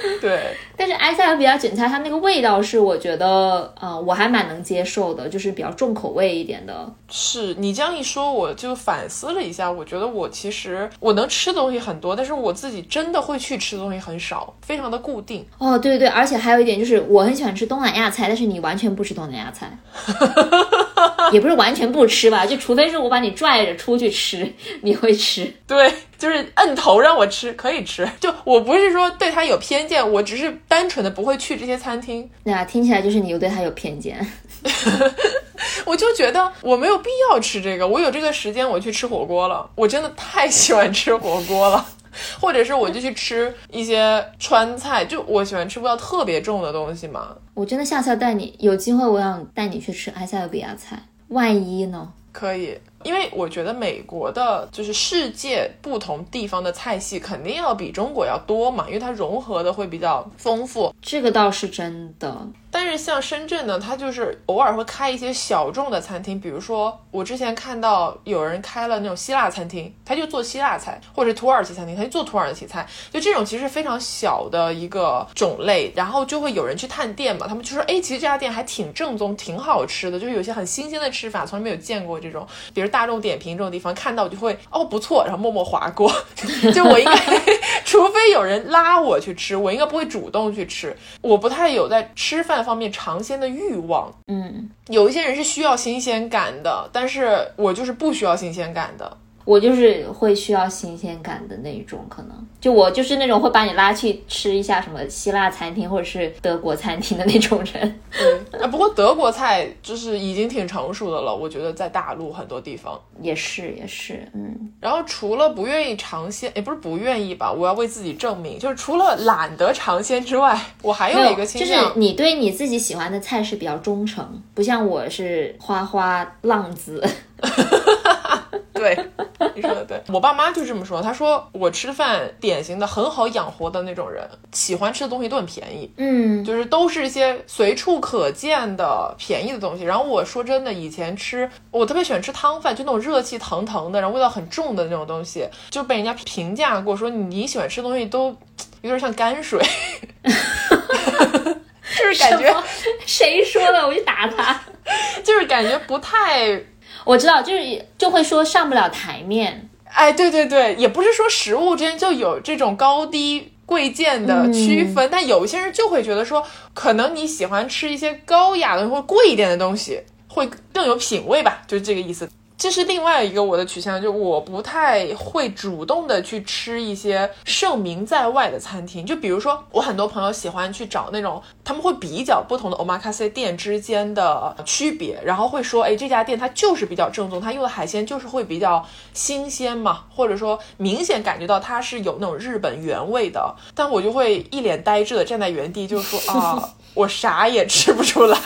对，但是埃塞俄比亚卷菜它那个味道是我觉得，呃，我还蛮能接受的，就是比较重口味一点的。是你这样一说，我就反思了一下，我觉得我其实我能吃的东西很多，但是我自己真的会去吃的东西很少，非常的固定。哦，对对对，而且还有一点就是，我很喜欢吃东南亚菜，但是你完全不吃东南亚菜，也不是完全不吃吧，就除非是我把你拽着出去吃，你会吃。对。就是摁头让我吃，可以吃。就我不是说对他有偏见，我只是单纯的不会去这些餐厅。对啊，听起来就是你又对他有偏见。我就觉得我没有必要吃这个，我有这个时间我去吃火锅了，我真的太喜欢吃火锅了，或者是我就去吃一些川菜，就我喜欢吃味道特别重的东西嘛。我真的下次要带你，有机会我想带你去吃埃塞俄比亚菜，万一呢？可以，因为我觉得美国的就是世界不同地方的菜系肯定要比中国要多嘛，因为它融合的会比较丰富。这个倒是真的。但是像深圳呢，它就是偶尔会开一些小众的餐厅，比如说我之前看到有人开了那种希腊餐厅，他就做希腊菜，或者土耳其餐厅，他就做土耳其菜，就这种其实非常小的一个种类，然后就会有人去探店嘛，他们就说，哎，其实这家店还挺正宗，挺好吃的，就是有些很新鲜的吃法，从来没有见过这种，比如大众点评这种地方看到就会，哦，不错，然后默默划过，就我应该，除非有人拉我去吃，我应该不会主动去吃，我不太有在吃饭。方面尝鲜的欲望，嗯，有一些人是需要新鲜感的，但是我就是不需要新鲜感的。我就是会需要新鲜感的那一种，可能就我就是那种会把你拉去吃一下什么希腊餐厅或者是德国餐厅的那种人。对，啊，不过德国菜就是已经挺成熟的了，我觉得在大陆很多地方也是也是，嗯。然后除了不愿意尝鲜，也不是不愿意吧，我要为自己证明，就是除了懒得尝鲜之外，我还有一个倾向，就是你对你自己喜欢的菜是比较忠诚，不像我是花花浪子。对，你说的对，我爸妈就这么说。他说我吃饭典型的很好养活的那种人，喜欢吃的东西都很便宜，嗯，就是都是一些随处可见的便宜的东西。然后我说真的，以前吃我特别喜欢吃汤饭，就那种热气腾腾的，然后味道很重的那种东西，就被人家评价过说你喜欢吃东西都有点像泔水，就是感觉谁说的我就打他，就是感觉不太。我知道，就是就会说上不了台面。哎，对对对，也不是说食物之间就有这种高低贵贱的区分，但有一些人就会觉得说，可能你喜欢吃一些高雅的或贵一点的东西，会更有品味吧，就是这个意思。这是另外一个我的取向，就我不太会主动的去吃一些盛名在外的餐厅。就比如说，我很多朋友喜欢去找那种，他们会比较不同的 omakase 店之间的区别，然后会说，哎，这家店它就是比较正宗，它用的海鲜就是会比较新鲜嘛，或者说明显感觉到它是有那种日本原味的。但我就会一脸呆滞的站在原地，就说啊，我啥也吃不出来。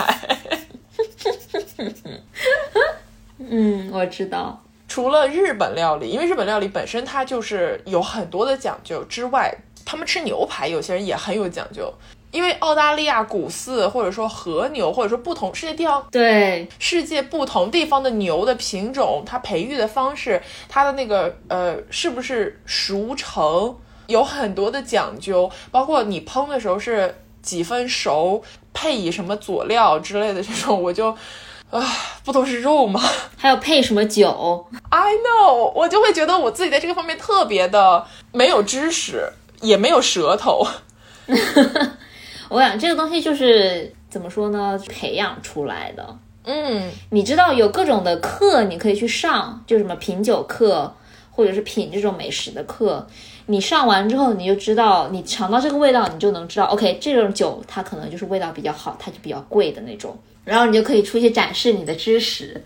嗯，我知道。除了日本料理，因为日本料理本身它就是有很多的讲究之外，他们吃牛排，有些人也很有讲究。因为澳大利亚古饲或者说和牛，或者说不同世界地方，对世界不同地方的牛的品种，它培育的方式，它的那个呃，是不是熟成，有很多的讲究。包括你烹的时候是几分熟，配以什么佐料之类的这种，我就。啊，不都是肉吗？还有配什么酒？I know，我就会觉得我自己在这个方面特别的没有知识，也没有舌头。我想这个东西就是怎么说呢？培养出来的。嗯，你知道有各种的课你可以去上，就什么品酒课，或者是品这种美食的课。你上完之后，你就知道，你尝到这个味道，你就能知道，OK，这种酒它可能就是味道比较好，它就比较贵的那种。然后你就可以出去展示你的知识，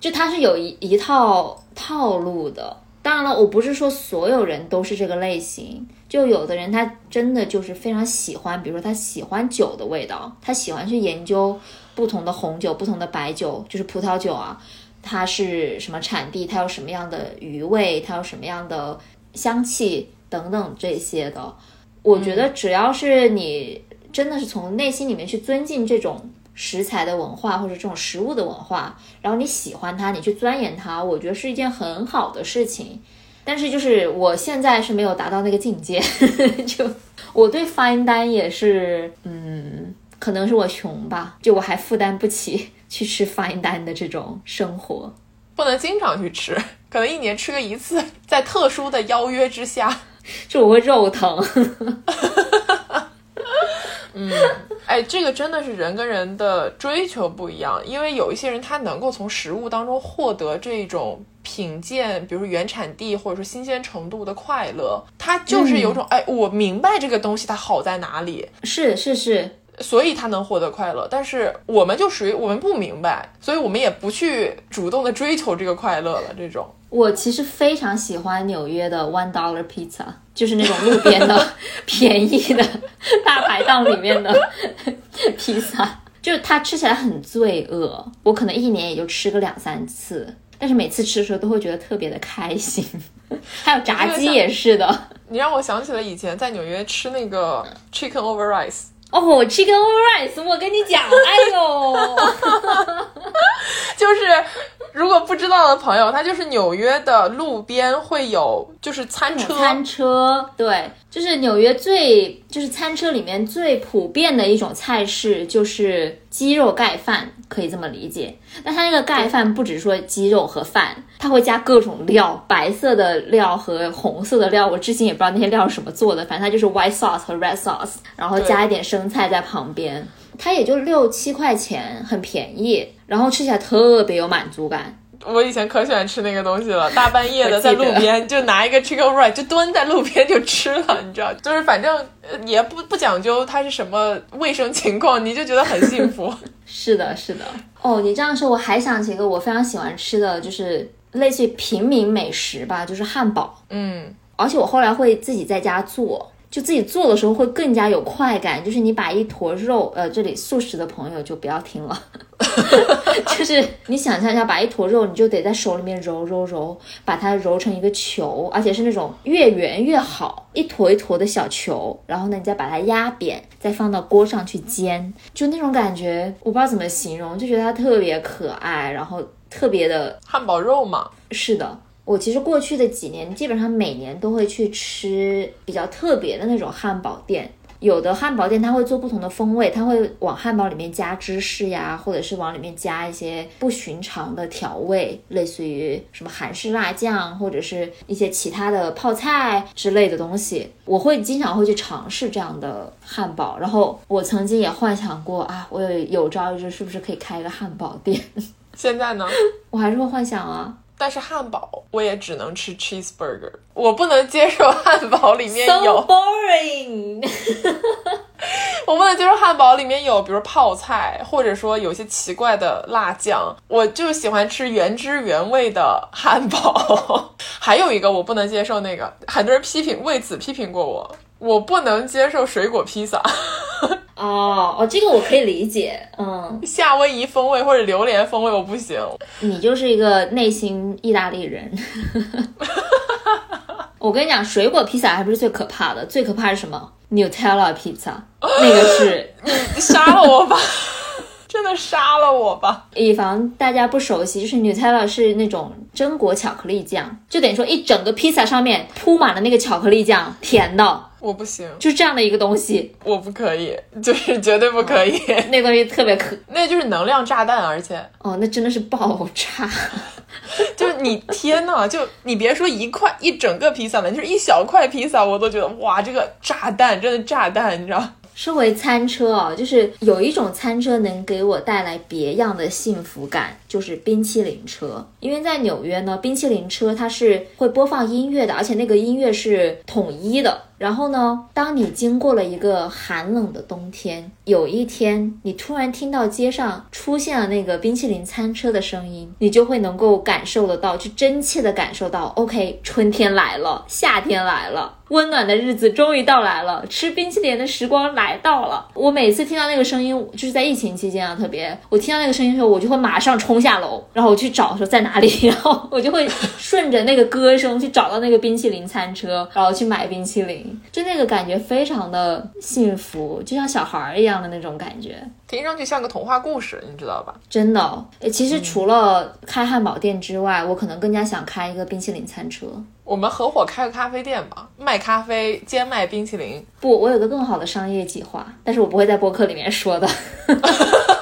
就它是有一一套套路的。当然了，我不是说所有人都是这个类型，就有的人他真的就是非常喜欢，比如说他喜欢酒的味道，他喜欢去研究不同的红酒、不同的白酒，就是葡萄酒啊，它是什么产地，它有什么样的余味，它有什么样的香气等等这些的。我觉得只要是你真的是从内心里面去尊敬这种。食材的文化或者这种食物的文化，然后你喜欢它，你去钻研它，我觉得是一件很好的事情。但是就是我现在是没有达到那个境界，就我对 fine 单也是，嗯，可能是我穷吧，就我还负担不起去吃 fine 单的这种生活，不能经常去吃，可能一年吃个一次，在特殊的邀约之下，就我会肉疼。嗯，哎，这个真的是人跟人的追求不一样，因为有一些人他能够从食物当中获得这种品鉴，比如说原产地或者说新鲜程度的快乐，他就是有种哎，我明白这个东西它好在哪里。是是是，所以他能获得快乐。但是我们就属于我们不明白，所以我们也不去主动的追求这个快乐了。这种我其实非常喜欢纽约的 One Dollar Pizza，就是那种路边的 便宜的 大排档里面的 披萨，就是它吃起来很罪恶。我可能一年也就吃个两三次，但是每次吃的时候都会觉得特别的开心。还有炸鸡也是的。你让我想起了以前在纽约吃那个 Chicken over Rice。哦，Chicken Rice，我跟你讲，哎呦，就是如果不知道的朋友，它就是纽约的路边会有，就是餐车，餐车，对，就是纽约最，就是餐车里面最普遍的一种菜式，就是鸡肉盖饭，可以这么理解。但它那个盖饭不只说鸡肉和饭，它会加各种料，白色的料和红色的料，我至今也不知道那些料是什么做的，反正它就是 white sauce 和 red sauce，然后加一点生菜在旁边，它也就六七块钱，很便宜，然后吃起来特别有满足感。我以前可喜欢吃那个东西了，大半夜的在路边就拿一个 chicken right 就蹲在路边就吃了，你知道，就是反正呃也不不讲究它是什么卫生情况，你就觉得很幸福。是的，是的。哦，你这样说，我还想起一个我非常喜欢吃的，就是类似于平民美食吧，就是汉堡。嗯，而且我后来会自己在家做，就自己做的时候会更加有快感。就是你把一坨肉，呃，这里素食的朋友就不要听了 就是你想象一下，把一坨肉，你就得在手里面揉揉揉，把它揉成一个球，而且是那种越圆越好，一坨一坨的小球。然后呢，你再把它压扁，再放到锅上去煎，就那种感觉，我不知道怎么形容，就觉得它特别可爱，然后特别的汉堡肉嘛，是的，我其实过去的几年基本上每年都会去吃比较特别的那种汉堡店。有的汉堡店它会做不同的风味，它会往汉堡里面加芝士呀，或者是往里面加一些不寻常的调味，类似于什么韩式辣酱，或者是一些其他的泡菜之类的东西。我会经常会去尝试这样的汉堡，然后我曾经也幻想过啊，我有有朝一日是不是可以开一个汉堡店？现在呢？我还是会幻想啊。但是汉堡我也只能吃 cheeseburger，我不能接受汉堡里面 So 有 boring。我不能接受汉堡里面有，比如泡菜，或者说有些奇怪的辣酱。我就喜欢吃原汁原味的汉堡。还有一个我不能接受，那个很多人批评，为此批评过我，我不能接受水果披萨，哦哦，这个我可以理解，嗯，夏威夷风味或者榴莲风味我不行。你就是一个内心意大利人。我跟你讲，水果披萨还不是最可怕的，最可怕是什么？Nutella 披萨，那个是你杀了我吧，真的杀了我吧。以防大家不熟悉，就是 Nutella 是那种榛果巧克力酱，就等于说一整个披萨上面铺满了那个巧克力酱，甜的，我不行，就是这样的一个东西。我不可以，就是绝对不可以。那个东西特别可，那就是能量炸弹，而且哦，那真的是爆炸。就是你天呐，就你别说一块一整个披萨了，就是一小块披萨，我都觉得哇，这个炸弹真的炸弹，你知道？身为餐车哦，就是有一种餐车能给我带来别样的幸福感，就是冰淇淋车。因为在纽约呢，冰淇淋车它是会播放音乐的，而且那个音乐是统一的。然后呢，当你经过了一个寒冷的冬天，有一天你突然听到街上出现了那个冰淇淋餐车的声音，你就会能够感受得到，去真切的感受到，OK，春天来了，夏天来了。温暖的日子终于到来了，吃冰淇淋的时光来到了。我每次听到那个声音，就是在疫情期间啊，特别我听到那个声音的时候，我就会马上冲下楼，然后我去找说在哪里，然后我就会顺着那个歌声去找到那个冰淇淋餐车，然后去买冰淇淋，就那个感觉非常的幸福，就像小孩儿一样的那种感觉。听上去像个童话故事，你知道吧？真的哦，其实除了开汉堡店之外，我可能更加想开一个冰淇淋餐车。我们合伙开个咖啡店吧，卖咖啡兼卖冰淇淋。不，我有个更好的商业计划，但是我不会在播客里面说的。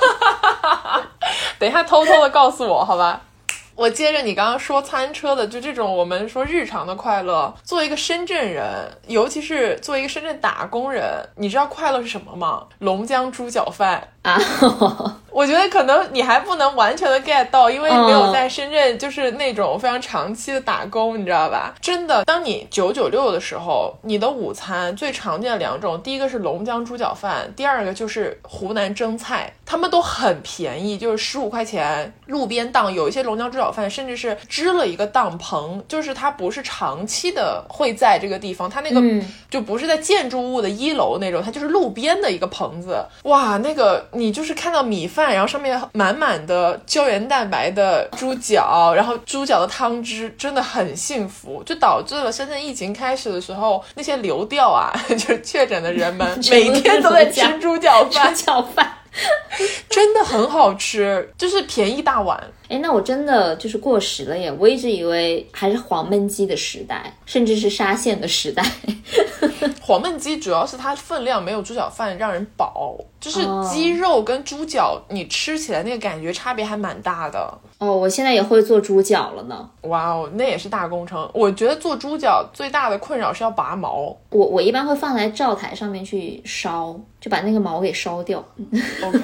等一下偷偷的告诉我，好吧？我接着你刚刚说餐车的，就这种我们说日常的快乐。作为一个深圳人，尤其是作为一个深圳打工人，你知道快乐是什么吗？龙江猪脚饭。啊，我觉得可能你还不能完全的 get 到，因为嗯没有在深圳就是那种非常长期的打工，你知道吧？真的，当你九九六的时候，你的午餐最常见的两种，第一个是龙江猪脚饭，第二个就是湖南蒸菜，他们都很便宜，就是十五块钱，路边档有一些龙江猪脚饭甚至是支了一个档棚，就是它不是长期的会在这个地方，它那个嗯就不是在建筑物的一楼那种，它就是路边的一个棚子。哇，那个你就是看到米饭，然后上面满满的胶原蛋白的猪脚，然后猪脚的汤汁，真的很幸福，就导致了深圳疫情开始的时候，那些流调啊，就是确诊的人们 每天都在吃猪脚饭，猪脚饭。真的很好吃，就是便宜大碗。哎，那我真的就是过时了耶！我一直以为还是黄焖鸡的时代，甚至是沙县的时代。黄焖鸡主要是它分量没有猪脚饭让人饱，就是哦鸡肉跟猪脚你吃起来那个感觉差别还蛮大的。哦，我现在也会做猪脚了呢。哇哦，那也是大工程。我觉得做猪脚最大的困扰是要拔毛。我我一般会放在灶台上面去烧，就把那个毛给烧掉。OK，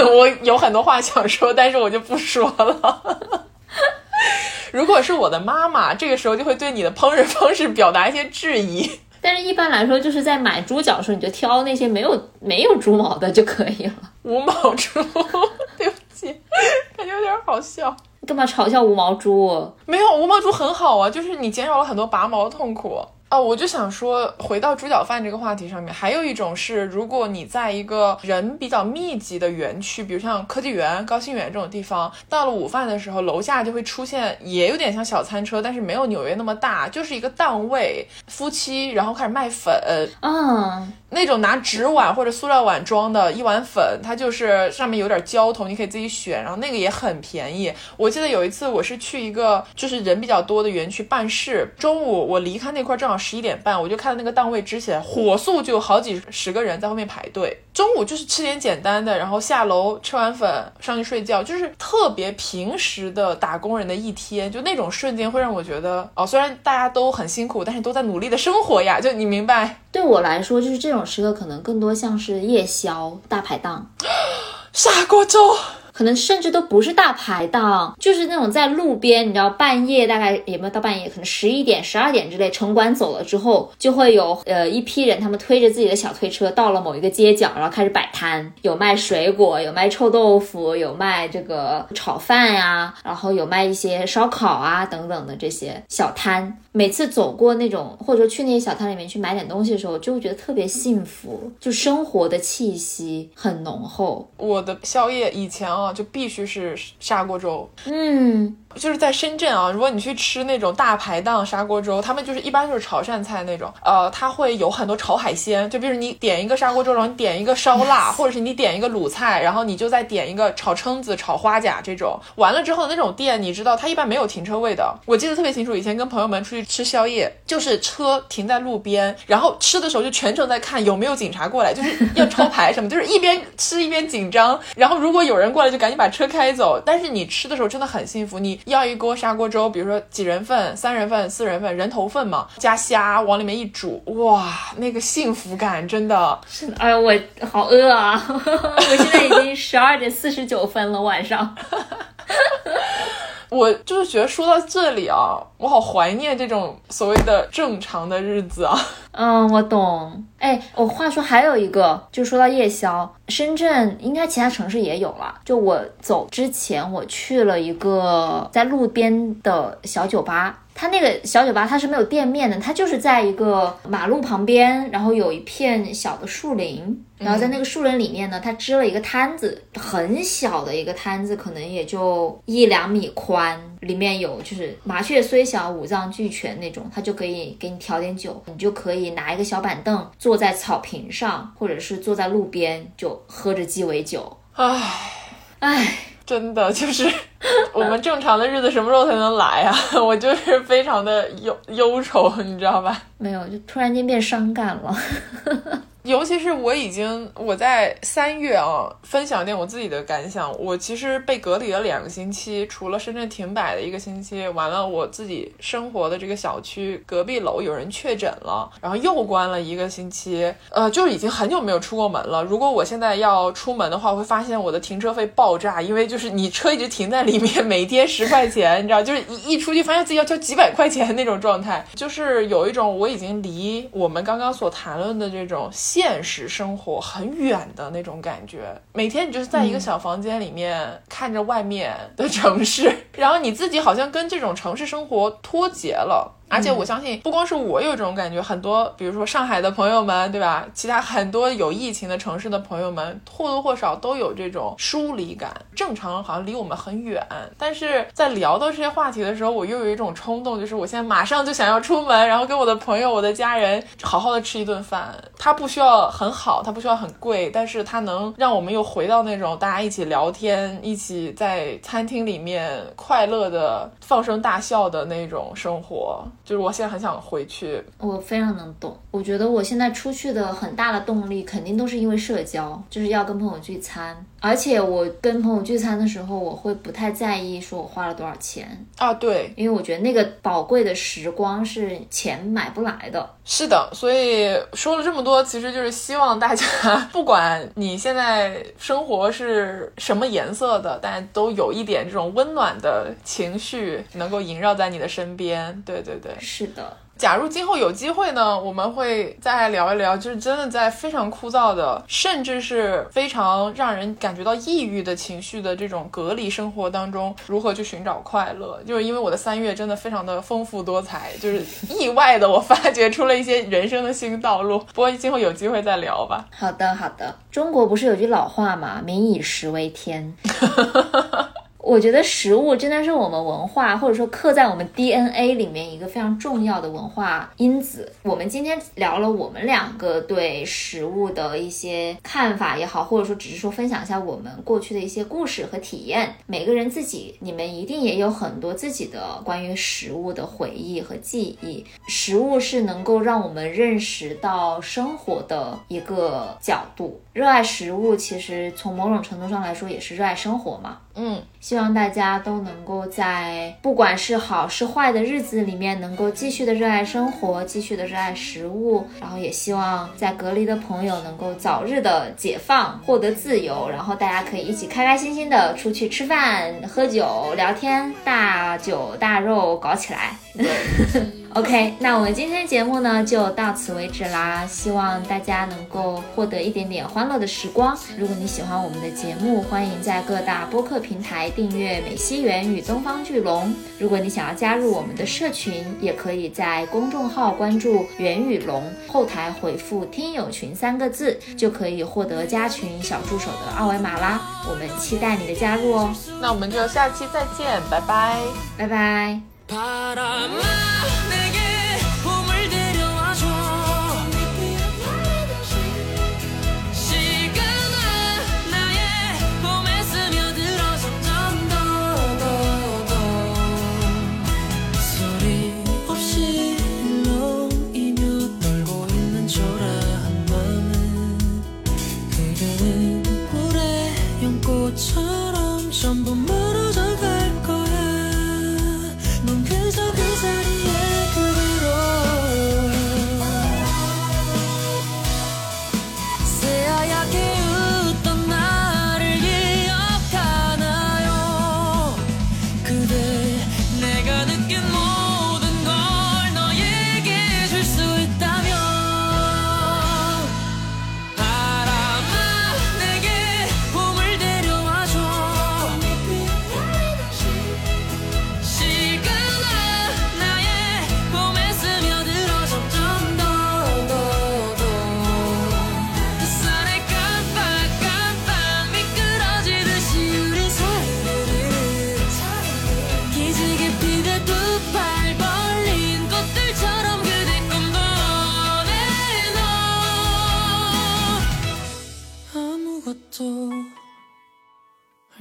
我有很多话想说，但是我就不说了。如果是我的妈妈，这个时候就会对你的烹饪方式表达一些质疑。但是一般来说，就是在买猪脚的时候，你就挑那些没有没有猪毛的就可以了。无毛猪，对不起，感觉有点好笑。干嘛嘲笑无毛猪？没有无毛猪很好啊，就是你减少了很多拔毛的痛苦。哦，我就想说，回到猪脚饭这个话题上面，还有一种是，如果你在一个人比较密集的园区，比如像科技园、高新园这种地方，到了午饭的时候，楼下就会出现，也有点像小餐车，但是没有纽约那么大，就是一个档位，夫妻然后开始卖粉，嗯，那种拿纸碗或者塑料碗装的一碗粉，它就是上面有点浇头，你可以自己选，然后那个也很便宜。我记得有一次我是去一个就是人比较多的园区办事，中午我离开那块正好十一点半，我就看到那个档位支起来，火速就好几十个人在后面排队。中午就是吃点简单的，然后下楼吃完粉上去睡觉，就是特别平时的打工人的一天，就那种瞬间会让我觉得哦，虽然大家都很辛苦，但是都在努力的生活呀，就你明白。对我来说，就是这种时刻可能更多像是夜宵、大排档。砂锅粥。可能甚至都不是大排档，就是那种在路边，你知道半夜大概也没有到半夜，可能十一点、十二点之类，城管走了之后，就会有呃一批人，他们推着自己的小推车到了某一个街角，然后开始摆摊，有卖水果，有卖臭豆腐，有卖这个炒饭呀、然后有卖一些烧烤啊等等的这些小摊。每次走过那种或者说去那些小摊里面去买点东西的时候，就会觉得特别幸福，就生活的气息很浓厚。我的宵夜以前，就必须是砂锅粥。嗯，就是在深圳啊，如果你去吃那种大排档砂锅粥，他们就是一般就是潮汕菜那种，呃，它会有很多炒海鲜，就比如你点一个砂锅粥，然后你点一个烧腊，或者是你点一个卤菜，然后你就再点一个炒蛏子、炒花甲这种。完了之后那种店，你知道它一般没有停车位的。我记得特别清楚，以前跟朋友们出去吃宵夜，就是车停在路边，然后吃的时候就全程在看有没有警察过来，就是要抄牌什么，就是一边吃一边紧张。然后如果有人过来，就赶紧把车开走。但是你吃的时候真的很幸福，你要一锅砂锅粥，比如说几人份、三人份、四人份，人头份嘛，加虾往里面一煮，哇，那个幸福感真的。是的，哎，我好饿啊！我现在已经十二点四十九分了，晚上。我就是觉得说到这里啊，我好怀念这种所谓的正常的日子啊。嗯，我懂。哎，我话说还有一个，就说到夜宵，深圳应该其他城市也有了。就我走之前，我去了一个在路边的小酒吧。它那个小酒吧它是没有店面的，它就是在一个马路旁边，然后有一片小的树林，然后在那个树林里面呢，它支了一个摊子，很小的一个摊子，可能也就一两米宽，里面有就是麻雀虽小五脏俱全那种，他就可以给你调点酒，你就可以拿一个小板凳坐在草坪上，或者是坐在路边就喝着鸡尾酒。唉，唉，真的就是 我们正常的日子什么时候才能来啊？我就是非常的忧忧愁，你知道吧？没有，就突然间变伤感了。尤其是我已经我在三月啊，分享点我自己的感想。我其实被隔离了两个星期，除了深圳停摆的一个星期，完了我自己生活的这个小区隔壁楼有人确诊了，然后又关了一个星期。呃，就已经很久没有出过门了。如果我现在要出门的话，会发现我的停车费爆炸，因为就是你车一直停在里面，每天十块钱，你知道，就是一一出去发现自己要交几百块钱那种状态，就是有一种我已经离我们刚刚所谈论的这种。现实生活很远的那种感觉，每天你就是在一个小房间里面看着外面的城市，然后你自己好像跟这种城市生活脱节了。而且我相信，不光是我有这种感觉，很多，比如说上海的朋友们，对吧？其他很多有疫情的城市的朋友们，或多或少都有这种疏离感。正常好像离我们很远，但是在聊到这些话题的时候，我又有一种冲动，就是我现在马上就想要出门，然后跟我的朋友、我的家人好好的吃一顿饭。它不需要很好，它不需要很贵，但是它能让我们又回到那种大家一起聊天、一起在餐厅里面快乐的放声大笑的那种生活。就是我现在很想回去，我非常能懂。我觉得我现在出去的很大的动力，肯定都是因为社交，就是要跟朋友聚餐。而且我跟朋友聚餐的时候，我会不太在意说我花了多少钱啊，对，因为我觉得那个宝贵的时光是钱买不来的。是的，所以说了这么多，其实就是希望大家，不管你现在生活是什么颜色的，但都有一点这种温暖的情绪能够萦绕在你的身边。对对对，是的。假如今后有机会呢，我们会再来聊一聊，就是真的在非常枯燥的，甚至是非常让人感觉到抑郁的情绪的这种隔离生活当中，如何去寻找快乐。就是因为我的三月真的非常的丰富多彩，就是意外的我发掘出了一些人生的新道路。不过今后有机会再聊吧。好的，好的。中国不是有句老话嘛？民以食为天。我觉得食物真的是我们文化，或者说刻在我们 DNA 里面一个非常重要的文化因子。我们今天聊了我们两个对食物的一些看法也好，或者说只是说分享一下我们过去的一些故事和体验。每个人自己，你们一定也有很多自己的关于食物的回忆和记忆。食物是能够让我们认识到生活的一个角度。热爱食物，其实从某种程度上来说，也是热爱生活嘛。嗯，希望大家都能够在不管是好是坏的日子里面，能够继续的热爱生活，继续的热爱食物。然后也希望在隔离的朋友能够早日的解放，获得自由。然后大家可以一起开开心心的出去吃饭、喝酒、聊天，大酒大肉搞起来。OK，那我们今天节目呢就到此为止啦。希望大家能够获得一点点欢乐的时光。如果你喜欢我们的节目，欢迎在各大播客平台订阅《美西园与东方巨龙》。如果你想要加入我们的社群，也可以在公众号关注“袁与龙”，后台回复“听友群”三个字，就可以获得加群小助手的二维码啦。我们期待你的加入哦。那我们就下期再见，拜拜，拜拜。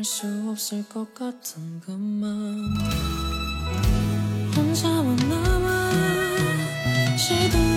할 수 없을 것 같은 그맘 혼자만 남아 시도